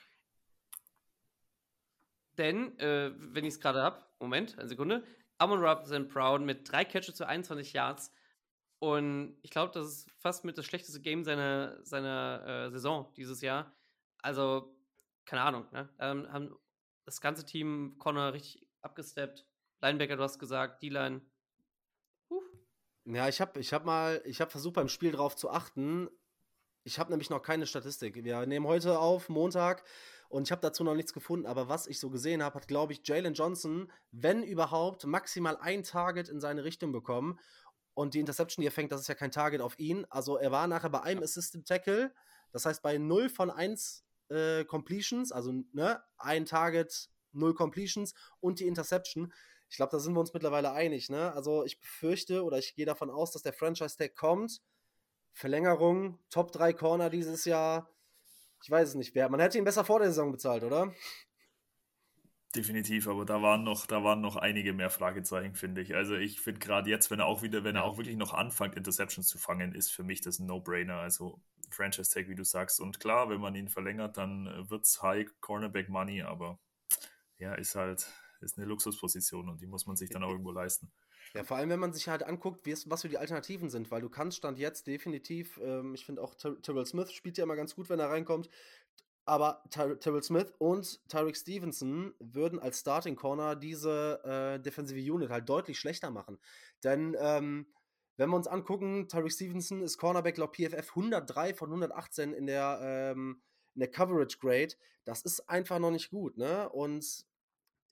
Denn, äh, wenn ich es gerade habe, Moment, eine Sekunde. Amon Robinson Brown mit drei Catches zu 21 Yards. Und ich glaube, das ist fast mit das schlechteste Game seiner, seiner äh, Saison dieses Jahr. Also, keine Ahnung, ne? Ähm, haben das ganze Team Connor richtig abgesteppt. Linebacker, du hast gesagt, D-Line.
Ja, ich habe ich hab mal, ich habe versucht beim Spiel drauf zu achten. Ich habe nämlich noch keine Statistik. Wir nehmen heute auf, Montag, und ich habe dazu noch nichts gefunden. Aber was ich so gesehen habe, hat, glaube ich, Jalen Johnson, wenn überhaupt, maximal ein Target in seine Richtung bekommen. Und die Interception, die er fängt, das ist ja kein Target auf ihn. Also er war nachher bei einem Assistant Tackle, das heißt bei 0 von 1 äh, Completions, also ne, ein Target, 0 Completions und die Interception. Ich glaube, da sind wir uns mittlerweile einig. Ne? Also ich befürchte oder ich gehe davon aus, dass der Franchise-Tag kommt. Verlängerung, Top 3 Corner dieses Jahr. Ich weiß es nicht wer. Man hätte ihn besser vor der Saison bezahlt, oder?
Definitiv, aber da waren noch, da waren noch einige mehr Fragezeichen, finde ich. Also ich finde gerade jetzt, wenn er auch wieder, wenn er auch wirklich noch anfängt, Interceptions zu fangen, ist für mich das ein No-Brainer. Also Franchise Tag, wie du sagst. Und klar, wenn man ihn verlängert, dann wird es High Cornerback Money, aber ja, ist halt, ist eine Luxusposition und die muss man sich dann auch irgendwo leisten.
Ja, vor allem, wenn man sich halt anguckt, was für die Alternativen sind, weil du kannst Stand jetzt definitiv, ähm, ich finde auch Terrell Smith spielt ja immer ganz gut, wenn er reinkommt, aber Ty Terrell Smith und Tyreek Stevenson würden als Starting Corner diese äh, Defensive Unit halt deutlich schlechter machen. Denn ähm, wenn wir uns angucken, Tyreek Stevenson ist Cornerback laut PFF 103 von 118 in der, ähm, in der Coverage Grade. Das ist einfach noch nicht gut, ne? Und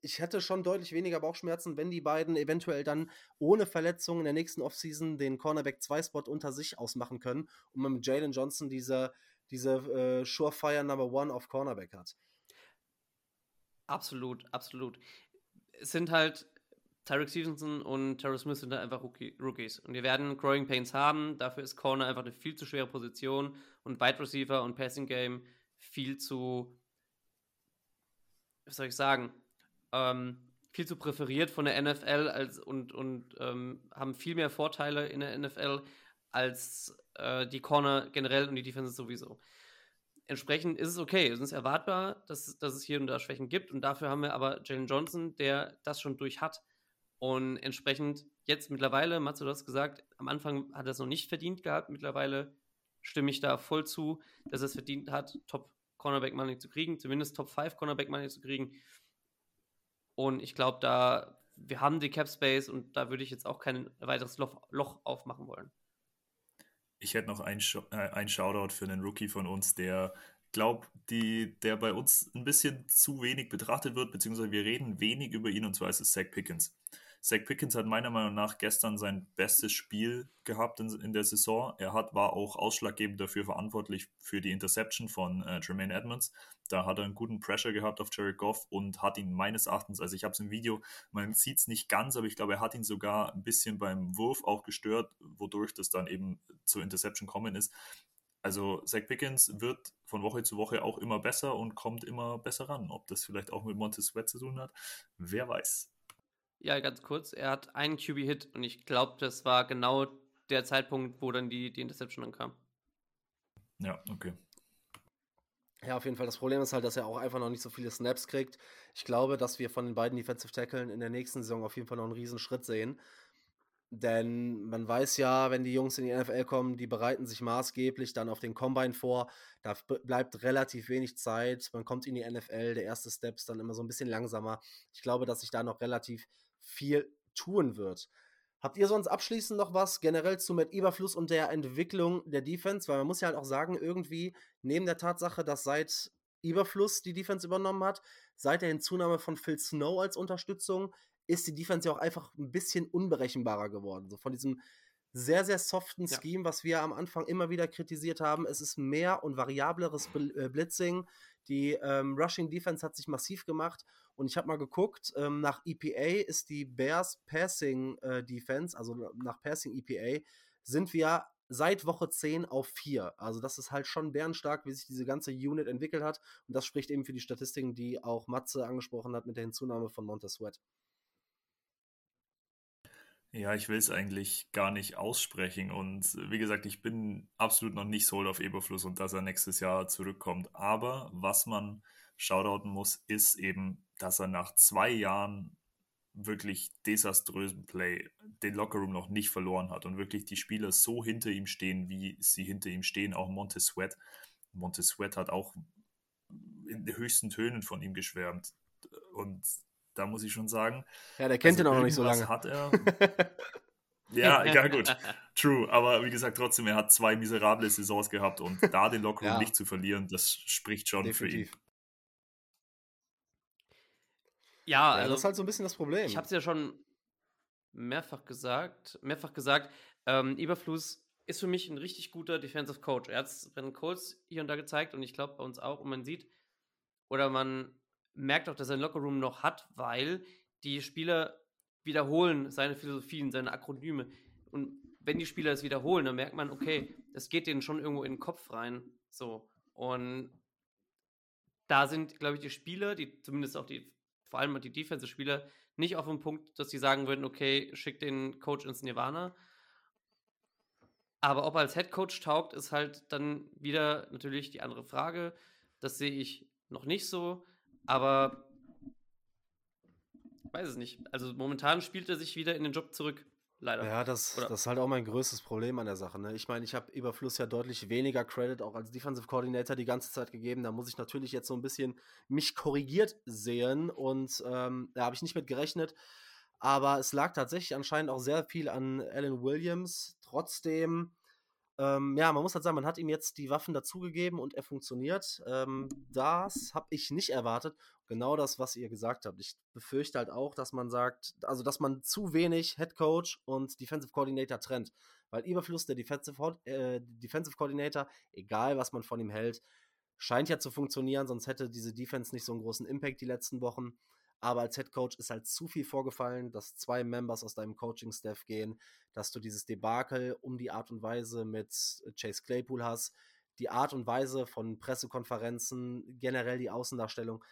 ich hätte schon deutlich weniger Bauchschmerzen, wenn die beiden eventuell dann ohne Verletzung in der nächsten Offseason den Cornerback 2-Spot unter sich ausmachen können und man mit Jalen Johnson diese, diese äh, Surefire Number One auf Cornerback hat.
Absolut, absolut. Es sind halt Tyreek Stevenson und Terrell Smith sind da einfach Rookie, Rookies. Und wir werden Growing Pains haben. Dafür ist Corner einfach eine viel zu schwere Position und Wide Receiver und Passing Game viel zu, was soll ich sagen, ähm, viel zu präferiert von der NFL als, und, und ähm, haben viel mehr Vorteile in der NFL als äh, die Corner generell und die Defense sowieso. Entsprechend ist es okay, es ist erwartbar, dass, dass es hier und da Schwächen gibt. Und dafür haben wir aber Jalen Johnson, der das schon durch hat. Und entsprechend jetzt mittlerweile, Matze, du hast gesagt, am Anfang hat er es noch nicht verdient gehabt, mittlerweile stimme ich da voll zu, dass er es verdient hat, Top Cornerback Money zu kriegen, zumindest Top 5 Cornerback Money zu kriegen und ich glaube, da, wir haben die Cap Space und da würde ich jetzt auch kein weiteres Loch, Loch aufmachen wollen.
Ich hätte noch ein, äh, Shoutout für einen Rookie von uns, der glaube, der bei uns ein bisschen zu wenig betrachtet wird, beziehungsweise wir reden wenig über ihn und zwar ist es Zach Pickens. Zach Pickens hat meiner Meinung nach gestern sein bestes Spiel gehabt in, in der Saison. Er hat, war auch ausschlaggebend dafür verantwortlich für die Interception von äh, Jermaine Edmonds. Da hat er einen guten Pressure gehabt auf Jared Goff und hat ihn meines Erachtens, also ich habe es im Video, man sieht es nicht ganz, aber ich glaube, er hat ihn sogar ein bisschen beim Wurf auch gestört, wodurch das dann eben zur Interception kommen ist. Also Zach Pickens wird von Woche zu Woche auch immer besser und kommt immer besser ran. Ob das vielleicht auch mit Montez Sweat zu tun hat, wer weiß.
Ja, ganz kurz. Er hat einen QB-Hit und ich glaube, das war genau der Zeitpunkt, wo dann die, die Interception dann kam.
Ja, okay.
Ja, auf jeden Fall. Das Problem ist halt, dass er auch einfach noch nicht so viele Snaps kriegt. Ich glaube, dass wir von den beiden Defensive Tackeln in der nächsten Saison auf jeden Fall noch einen riesen Schritt sehen. Denn man weiß ja, wenn die Jungs in die NFL kommen, die bereiten sich maßgeblich dann auf den Combine vor. Da bleibt relativ wenig Zeit. Man kommt in die NFL, der erste Step ist dann immer so ein bisschen langsamer. Ich glaube, dass sich da noch relativ viel tun wird. Habt ihr sonst abschließend noch was generell zu Matt Eberfluss und der Entwicklung der Defense? Weil man muss ja halt auch sagen, irgendwie neben der Tatsache, dass seit Eberfluss die Defense übernommen hat, seit der Hinzunahme von Phil Snow als Unterstützung, ist die Defense ja auch einfach ein bisschen unberechenbarer geworden. So von diesem sehr, sehr soften Scheme, ja. was wir am Anfang immer wieder kritisiert haben. Es ist mehr und variableres äh, Blitzing. Die ähm, Rushing Defense hat sich massiv gemacht und ich habe mal geguckt, ähm, nach EPA ist die Bears Passing äh, Defense, also nach Passing EPA, sind wir seit Woche 10 auf 4. Also das ist halt schon bärenstark, wie sich diese ganze Unit entwickelt hat. Und das spricht eben für die Statistiken, die auch Matze angesprochen hat mit der Hinzunahme von Montez Sweat.
Ja, ich will es eigentlich gar nicht aussprechen. Und wie gesagt, ich bin absolut noch nicht sold auf Eberfluss und dass er nächstes Jahr zurückkommt. Aber was man shoutouten muss, ist eben dass er nach zwei Jahren wirklich desaströsen Play den Lockerroom noch nicht verloren hat und wirklich die Spieler so hinter ihm stehen, wie sie hinter ihm stehen, auch Monte Sweat. Monte Sweat hat auch in den höchsten Tönen von ihm geschwärmt. Und da muss ich schon sagen.
Ja, der kennt also ihn auch noch nicht so lange.
Hat er. [laughs] ja, ja, gut. True. Aber wie gesagt, trotzdem, er hat zwei miserable Saisons gehabt und da den Lockerroom ja. nicht zu verlieren, das spricht schon Definitiv. für ihn.
Ja, also.
Ja, das ist halt so ein bisschen das Problem.
Ich habe es ja schon mehrfach gesagt. Mehrfach gesagt. Ähm, Eberflus ist für mich ein richtig guter Defensive Coach. Er hat es bei den Colts hier und da gezeigt und ich glaube bei uns auch. Und man sieht, oder man merkt auch, dass er ein Lockerroom noch hat, weil die Spieler wiederholen seine Philosophien, seine Akronyme. Und wenn die Spieler es wiederholen, dann merkt man, okay, das geht denen schon irgendwo in den Kopf rein. So. Und da sind, glaube ich, die Spieler, die zumindest auch die, vor allem die Defensive-Spieler, nicht auf dem Punkt, dass sie sagen würden, okay, schick den Coach ins Nirvana. Aber ob er als Head Coach taugt, ist halt dann wieder natürlich die andere Frage. Das sehe ich noch nicht so, aber weiß es nicht. Also momentan spielt er sich wieder in den Job zurück. Leider.
Ja, das, das ist halt auch mein größtes Problem an der Sache. Ne? Ich meine, ich habe Überfluss ja deutlich weniger Credit auch als Defensive Coordinator die ganze Zeit gegeben. Da muss ich natürlich jetzt so ein bisschen mich korrigiert sehen und ähm, da habe ich nicht mit gerechnet. Aber es lag tatsächlich anscheinend auch sehr viel an Alan Williams. Trotzdem ähm, ja, man muss halt sagen, man hat ihm jetzt die Waffen dazugegeben und er funktioniert. Ähm, das habe ich nicht erwartet. Genau das, was ihr gesagt habt. Ich befürchte halt auch, dass man sagt, also dass man zu wenig Head Coach und Defensive Coordinator trennt. Weil Überfluss der Defensive, äh, Defensive Coordinator, egal was man von ihm hält, scheint ja zu funktionieren, sonst hätte diese Defense nicht so einen großen Impact die letzten Wochen. Aber als Head Coach ist halt zu viel vorgefallen, dass zwei Members aus deinem Coaching-Staff gehen, dass du dieses Debakel um die Art und Weise mit Chase Claypool hast, die Art und Weise von Pressekonferenzen, generell die Außendarstellung.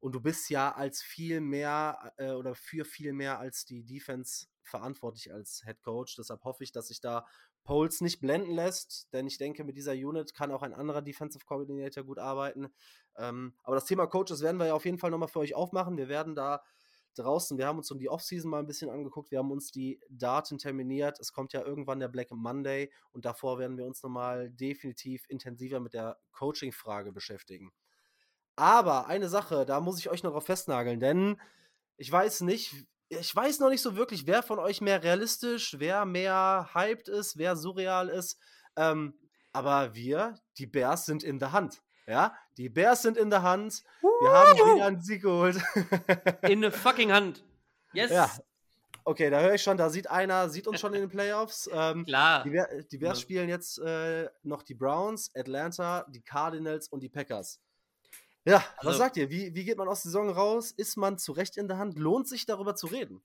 Und du bist ja als viel mehr äh, oder für viel mehr als die Defense verantwortlich als Head Coach. Deshalb hoffe ich, dass sich da Poles nicht blenden lässt, denn ich denke, mit dieser Unit kann auch ein anderer Defensive Coordinator gut arbeiten. Ähm, aber das Thema Coaches werden wir ja auf jeden Fall nochmal für euch aufmachen. Wir werden da draußen, wir haben uns um die Offseason mal ein bisschen angeguckt, wir haben uns die Daten terminiert. Es kommt ja irgendwann der Black Monday und davor werden wir uns nochmal definitiv intensiver mit der Coaching-Frage beschäftigen. Aber eine Sache, da muss ich euch noch drauf festnageln, denn ich weiß nicht, ich weiß noch nicht so wirklich, wer von euch mehr realistisch, wer mehr hyped ist, wer surreal ist. Ähm, aber wir, die Bears, sind in der Hand. Ja, die Bears sind in der Hand. Wir haben wieder einen Sieg geholt. [laughs]
in der fucking Hand. Yes. Ja.
Okay, da höre ich schon, da sieht einer, sieht uns schon in den Playoffs. [laughs] Ähm,
Klar.
Die, die Bears ja. spielen jetzt äh, noch die Browns, Atlanta, die Cardinals und die Packers. Ja, also, was sagt ihr? Wie, wie geht man aus der Saison raus? Ist man zu Recht in der Hand? Lohnt sich darüber zu reden?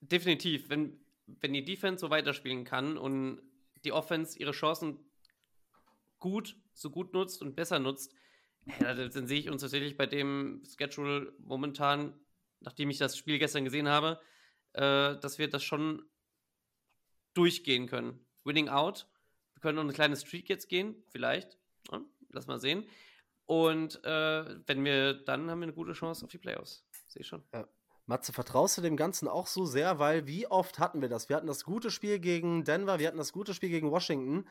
Definitiv. Wenn, wenn die Defense so weiterspielen kann und die Offense ihre Chancen gut, so gut nutzt und besser nutzt, dann sehe ich uns tatsächlich bei dem Schedule momentan, nachdem ich das Spiel gestern gesehen habe, äh, dass wir das schon durchgehen können. Winning out. Wir können noch eine kleine Streak jetzt gehen, vielleicht. Ja, lass mal sehen. Und äh, wenn wir, dann haben wir eine gute Chance auf die Playoffs. Sehe ich schon.
Ja. Matze, vertraust du dem Ganzen auch so sehr? Weil wie oft hatten wir das? Wir hatten das gute Spiel gegen Denver, wir hatten das gute Spiel gegen Washington.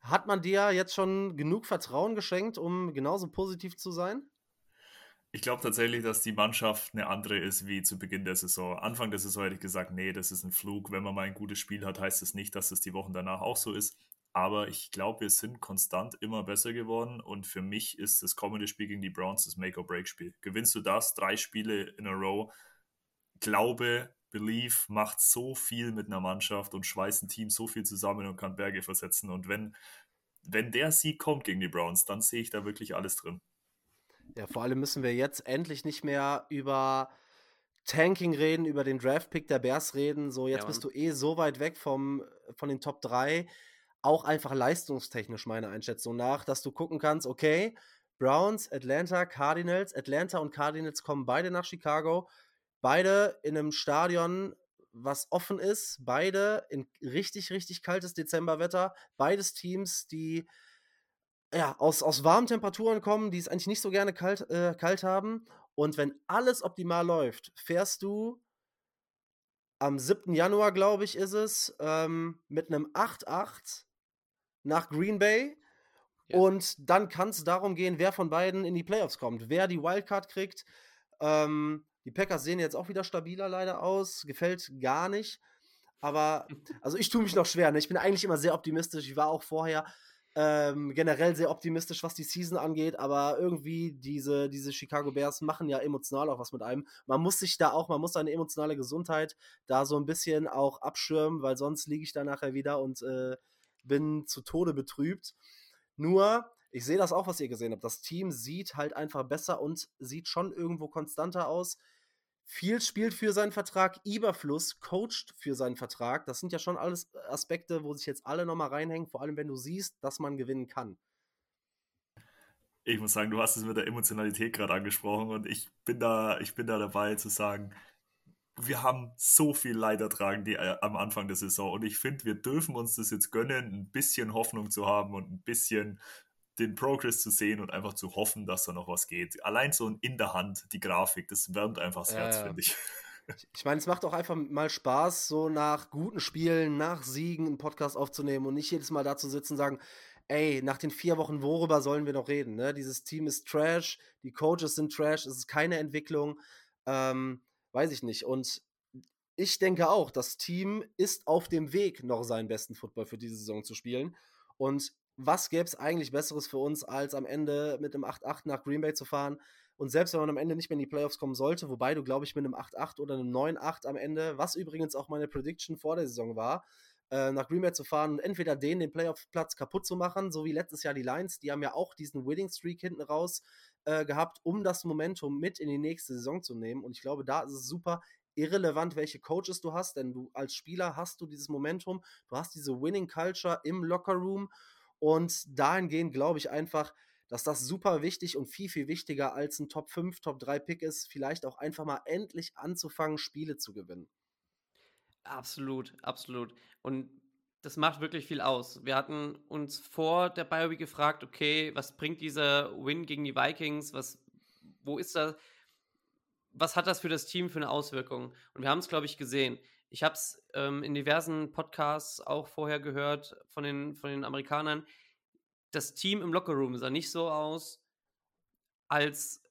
Hat man dir jetzt schon genug Vertrauen geschenkt, um genauso positiv zu sein?
Ich glaube tatsächlich, dass die Mannschaft eine andere ist wie zu Beginn der Saison. Anfang der Saison hätte ich gesagt, nee, das ist ein Flug. Wenn man mal ein gutes Spiel hat, heißt das nicht, dass es die Wochen danach auch so ist. Aber ich glaube, wir sind konstant immer besser geworden. Und für mich ist das kommende Spiel gegen die Browns das Make-or-Break-Spiel. Gewinnst du das, drei Spiele in a row, Glaube, Belief macht so viel mit einer Mannschaft und schweißt ein Team so viel zusammen und kann Berge versetzen. Und wenn, wenn der Sieg kommt gegen die Browns, dann sehe ich da wirklich alles drin.
Ja, vor allem müssen wir jetzt endlich nicht mehr über Tanking reden, über den Draft-Pick der Bears reden. So, jetzt ja, bist du eh so weit weg vom, von den Top 3 auch einfach leistungstechnisch meiner Einschätzung nach, dass du gucken kannst, okay, Browns, Atlanta, Cardinals, Atlanta und Cardinals kommen beide nach Chicago, beide in einem Stadion, was offen ist, beide in richtig, richtig kaltes Dezemberwetter, beides Teams, die ja, aus, aus warmen Temperaturen kommen, die es eigentlich nicht so gerne kalt, äh, kalt haben. Und wenn alles optimal läuft, fährst du am 7. Januar, glaube ich, ist es, ähm, mit einem 8-8 nach Green Bay. Ja. Und dann kann es darum gehen, wer von beiden in die Playoffs kommt, wer die Wildcard kriegt. Ähm, die Packers sehen jetzt auch wieder stabiler leider aus, gefällt gar nicht. Aber, [laughs] also ich tue mich noch schwer. Ne? Ich bin eigentlich immer sehr optimistisch. Ich war auch vorher ähm, generell sehr optimistisch, was die Season angeht, aber irgendwie diese, diese Chicago Bears machen ja emotional auch was mit einem. Man muss sich da auch, man muss seine emotionale Gesundheit da so ein bisschen auch abschirmen, weil sonst liege ich da nachher wieder und äh, bin zu Tode betrübt. Nur, ich sehe das auch, was ihr gesehen habt. Das Team sieht halt einfach besser und sieht schon irgendwo konstanter aus. Viel spielt für seinen Vertrag, Überfluss coacht für seinen Vertrag. Das sind ja schon alles Aspekte, wo sich jetzt alle nochmal reinhängen, vor allem wenn du siehst, dass man gewinnen kann.
Ich muss sagen, du hast es mit der Emotionalität gerade angesprochen und ich bin da, ich bin da dabei zu sagen, wir haben so viel Leid ertragen die, äh, am Anfang der Saison und ich finde, wir dürfen uns das jetzt gönnen, ein bisschen Hoffnung zu haben und ein bisschen den Progress zu sehen und einfach zu hoffen, dass da noch was geht. Allein so in der Hand, die Grafik, das wärmt einfach das Herz, ja. finde ich.
Ich meine, es macht auch einfach mal Spaß, so nach guten Spielen, nach Siegen einen Podcast aufzunehmen und nicht jedes Mal da zu sitzen und sagen, ey, nach den vier Wochen, worüber sollen wir noch reden? Ne? Dieses Team ist Trash, die Coaches sind Trash, es ist keine Entwicklung, ähm, weiß ich nicht. Und ich denke auch, das Team ist auf dem Weg, noch seinen besten Football für diese Saison zu spielen. Und was gäbe es eigentlich Besseres für uns, als am Ende mit einem 8-8 nach Green Bay zu fahren? Und selbst wenn man am Ende nicht mehr in die Playoffs kommen sollte, wobei du, glaube ich, mit einem 8-8 oder einem 9-8 am Ende, was übrigens auch meine Prediction vor der Saison war, äh, nach Green Bay zu fahren und entweder den, den Playoff-Platz kaputt zu machen, so wie letztes Jahr die Lions, die haben ja auch diesen Winning-Streak hinten raus äh, gehabt, um das Momentum mit in die nächste Saison zu nehmen. Und ich glaube, da ist es super irrelevant, welche Coaches du hast, denn du als Spieler hast du dieses Momentum, du hast diese Winning Culture im Locker Room und dahingehend glaube ich einfach, dass das super wichtig und viel, viel wichtiger als ein Top 5, Top 3 Pick ist, vielleicht auch einfach mal endlich anzufangen, Spiele zu gewinnen.
Absolut, absolut. Und das macht wirklich viel aus. Wir hatten uns vor der BioWeek gefragt, okay, was bringt dieser Win gegen die Vikings? Was, wo ist das? Was hat das für das Team für eine Auswirkung? Und wir haben es, glaube ich, gesehen. Ich habe es ähm, in diversen Podcasts auch vorher gehört von den, von den Amerikanern. Das Team im Lockerroom sah nicht so aus, als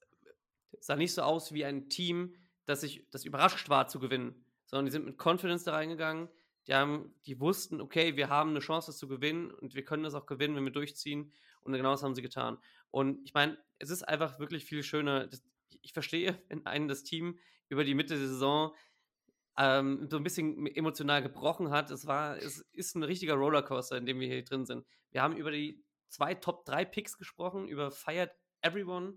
sah nicht so aus wie ein Team, das sich das überrascht war zu gewinnen, sondern die sind mit Confidence da reingegangen. Die haben, die wussten, okay, wir haben eine Chance, das zu gewinnen und wir können das auch gewinnen, wenn wir durchziehen. Und genau das haben sie getan. Und ich meine, es ist einfach wirklich viel schöner. Ich verstehe, [laughs] wenn einen das Team über die Mitte der Saison ähm, so ein bisschen emotional gebrochen hat. Es war, es ist ein richtiger Rollercoaster, in dem wir hier drin sind. Wir haben über die zwei Top 3 Picks gesprochen, über Fired Everyone.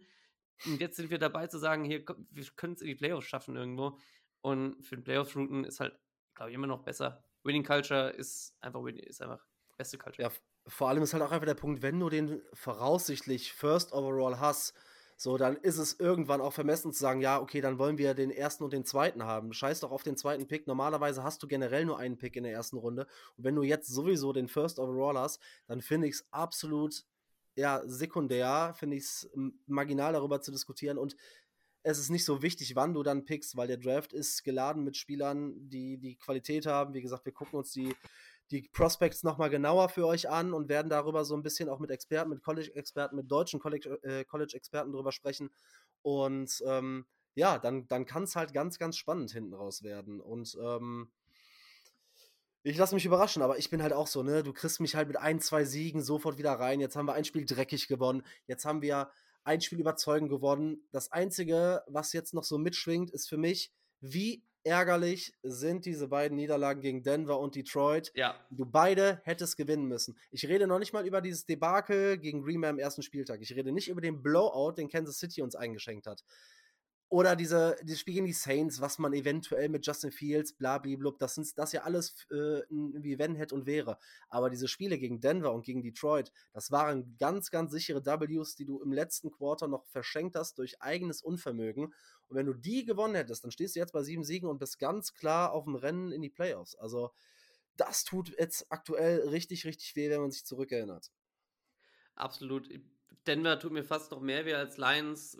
Und jetzt sind wir dabei zu sagen, hier, wir können es in die Playoffs schaffen irgendwo. Und für den Playoffs-Routen ist halt, glaube ich, immer noch besser. Winning Culture ist einfach, ist einfach beste Culture.
Ja, vor allem ist halt auch einfach der Punkt, wenn du den voraussichtlich First Overall hast, so, dann ist es irgendwann auch vermessen zu sagen, ja, okay, dann wollen wir den ersten und den zweiten haben. Scheiß doch auf den zweiten Pick. Normalerweise hast du generell nur einen Pick in der ersten Runde. Und wenn du jetzt sowieso den First Overall hast, dann finde ich es absolut, ja, sekundär, finde ich es marginal darüber zu diskutieren. Und es ist nicht so wichtig, wann du dann pickst, weil der Draft ist geladen mit Spielern, die die Qualität haben. Wie gesagt, wir gucken uns die die Prospects nochmal genauer für euch an und werden darüber so ein bisschen auch mit Experten, mit College-Experten, mit deutschen äh, College-Experten drüber sprechen. Und ähm, ja, dann, dann kann es halt ganz, ganz spannend hinten raus werden. Und ähm, ich lasse mich überraschen, aber ich bin halt auch so, ne? Du kriegst mich halt mit ein, zwei Siegen sofort wieder rein. Jetzt haben wir ein Spiel dreckig gewonnen. Jetzt haben wir ein Spiel überzeugend gewonnen. Das Einzige, was jetzt noch so mitschwingt, ist für mich, wie ärgerlich sind diese beiden Niederlagen gegen Denver und Detroit.
Ja.
Du beide hättest gewinnen müssen. Ich rede noch nicht mal über dieses Debakel gegen Green Bay am ersten Spieltag. Ich rede nicht über den Blowout, den Kansas City uns eingeschenkt hat. Oder diese, dieses Spiel gegen die Saints, was man eventuell mit Justin Fields, blablablub, das sind das ja alles äh, wie wenn, hätte und wäre. Aber diese Spiele gegen Denver und gegen Detroit, das waren ganz, ganz sichere Ws, die du im letzten Quarter noch verschenkt hast durch eigenes Unvermögen. Und wenn du die gewonnen hättest, dann stehst du jetzt bei sieben Siegen und bist ganz klar auf dem Rennen in die Playoffs. Also, das tut jetzt aktuell richtig, richtig weh, wenn man sich zurückerinnert.
Absolut. Denver tut mir fast noch mehr weh als Lions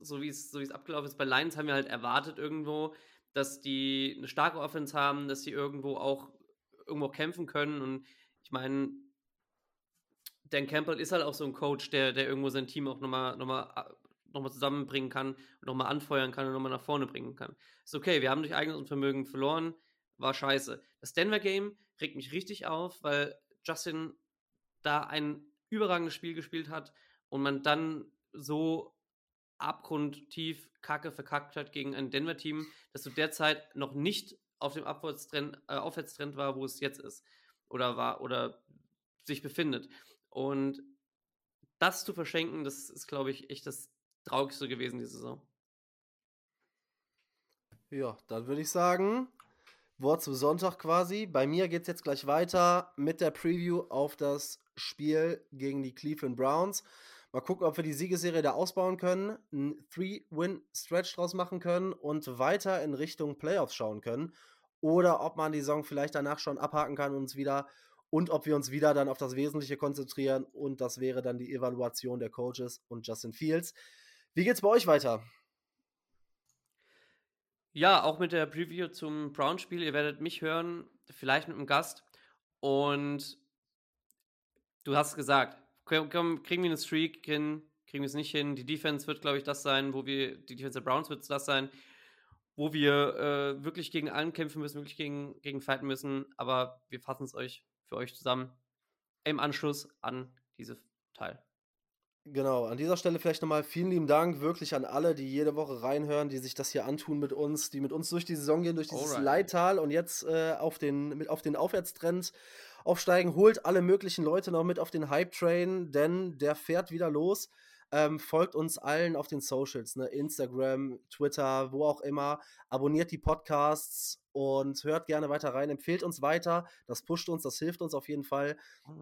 so wie es so abgelaufen ist. Bei Lions haben wir halt erwartet irgendwo, dass die eine starke Offense haben, dass sie irgendwo auch irgendwo kämpfen können. Und ich meine, Dan Campbell ist halt auch so ein Coach, der, der irgendwo sein Team auch nochmal noch mal, noch mal zusammenbringen kann und nochmal anfeuern kann und nochmal nach vorne bringen kann. Ist okay, wir haben durch eigenes Unvermögen verloren, war scheiße. Das Denver Game regt mich richtig auf, weil Justin da ein überragendes Spiel gespielt hat und man dann so abgrundtief Kacke verkackt hat gegen ein Denver-Team, das zu der Zeit noch nicht auf dem Abwärtstrend, äh, Aufwärtstrend war, wo es jetzt ist. Oder war, oder sich befindet. Und das zu verschenken, das ist, glaube ich, echt das Traurigste gewesen, diese Saison.
Ja, dann würde ich sagen, Wort zum Sonntag quasi. Bei mir geht es jetzt gleich weiter mit der Preview auf das Spiel gegen die Cleveland Browns. Mal gucken, ob wir die Siegesserie da ausbauen können, einen Three-Win-Stretch draus machen können und weiter in Richtung Playoffs schauen können. Oder ob man die Saison vielleicht danach schon abhaken kann und uns wieder und ob wir uns wieder dann auf das Wesentliche konzentrieren und das wäre dann die Evaluation der Coaches und Justin Fields. Wie geht's bei euch weiter?
Ja, auch mit der Preview zum Brown-Spiel. Ihr werdet mich hören, vielleicht mit einem Gast. Und du hast gesagt, kriegen wir einen Streak hin, kriegen wir es nicht hin. Die Defense wird, glaube ich, das sein, wo wir, die Defense der Browns wird das sein, wo wir äh, wirklich gegen allen kämpfen müssen, wirklich gegen, gegen fighten müssen. Aber wir fassen es euch für euch zusammen im Anschluss an diese Teil.
Genau, an dieser Stelle vielleicht nochmal vielen lieben Dank wirklich an alle, die jede Woche reinhören, die sich das hier antun mit uns, die mit uns durch die Saison gehen, durch dieses Alright. Leittal und jetzt äh, auf, den, mit, auf den Aufwärtstrend aufsteigen. Holt alle möglichen Leute noch mit auf den Hype-Train, denn der fährt wieder los. Ähm, folgt uns allen auf den Socials, ne? Instagram, Twitter, wo auch immer. Abonniert die Podcasts und hört gerne weiter rein. Empfehlt uns weiter. Das pusht uns, das hilft uns auf jeden Fall.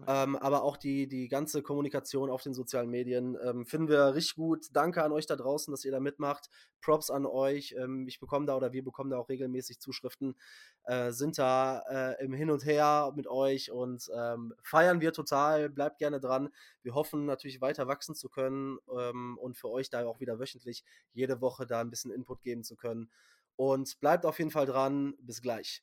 Ähm, aber auch die, die ganze Kommunikation auf den sozialen Medien ähm, finden wir richtig gut. Danke an euch da draußen, dass ihr da mitmacht. Props an euch. Ähm, ich bekomme da oder wir bekommen da auch regelmäßig Zuschriften. Äh, sind da äh, im Hin und Her mit euch und ähm, feiern wir total. Bleibt gerne dran. Wir hoffen natürlich weiter wachsen zu können ähm, und für euch da auch wieder wöchentlich jede Woche da ein bisschen Input geben zu können. Und bleibt auf jeden Fall dran. Bis gleich.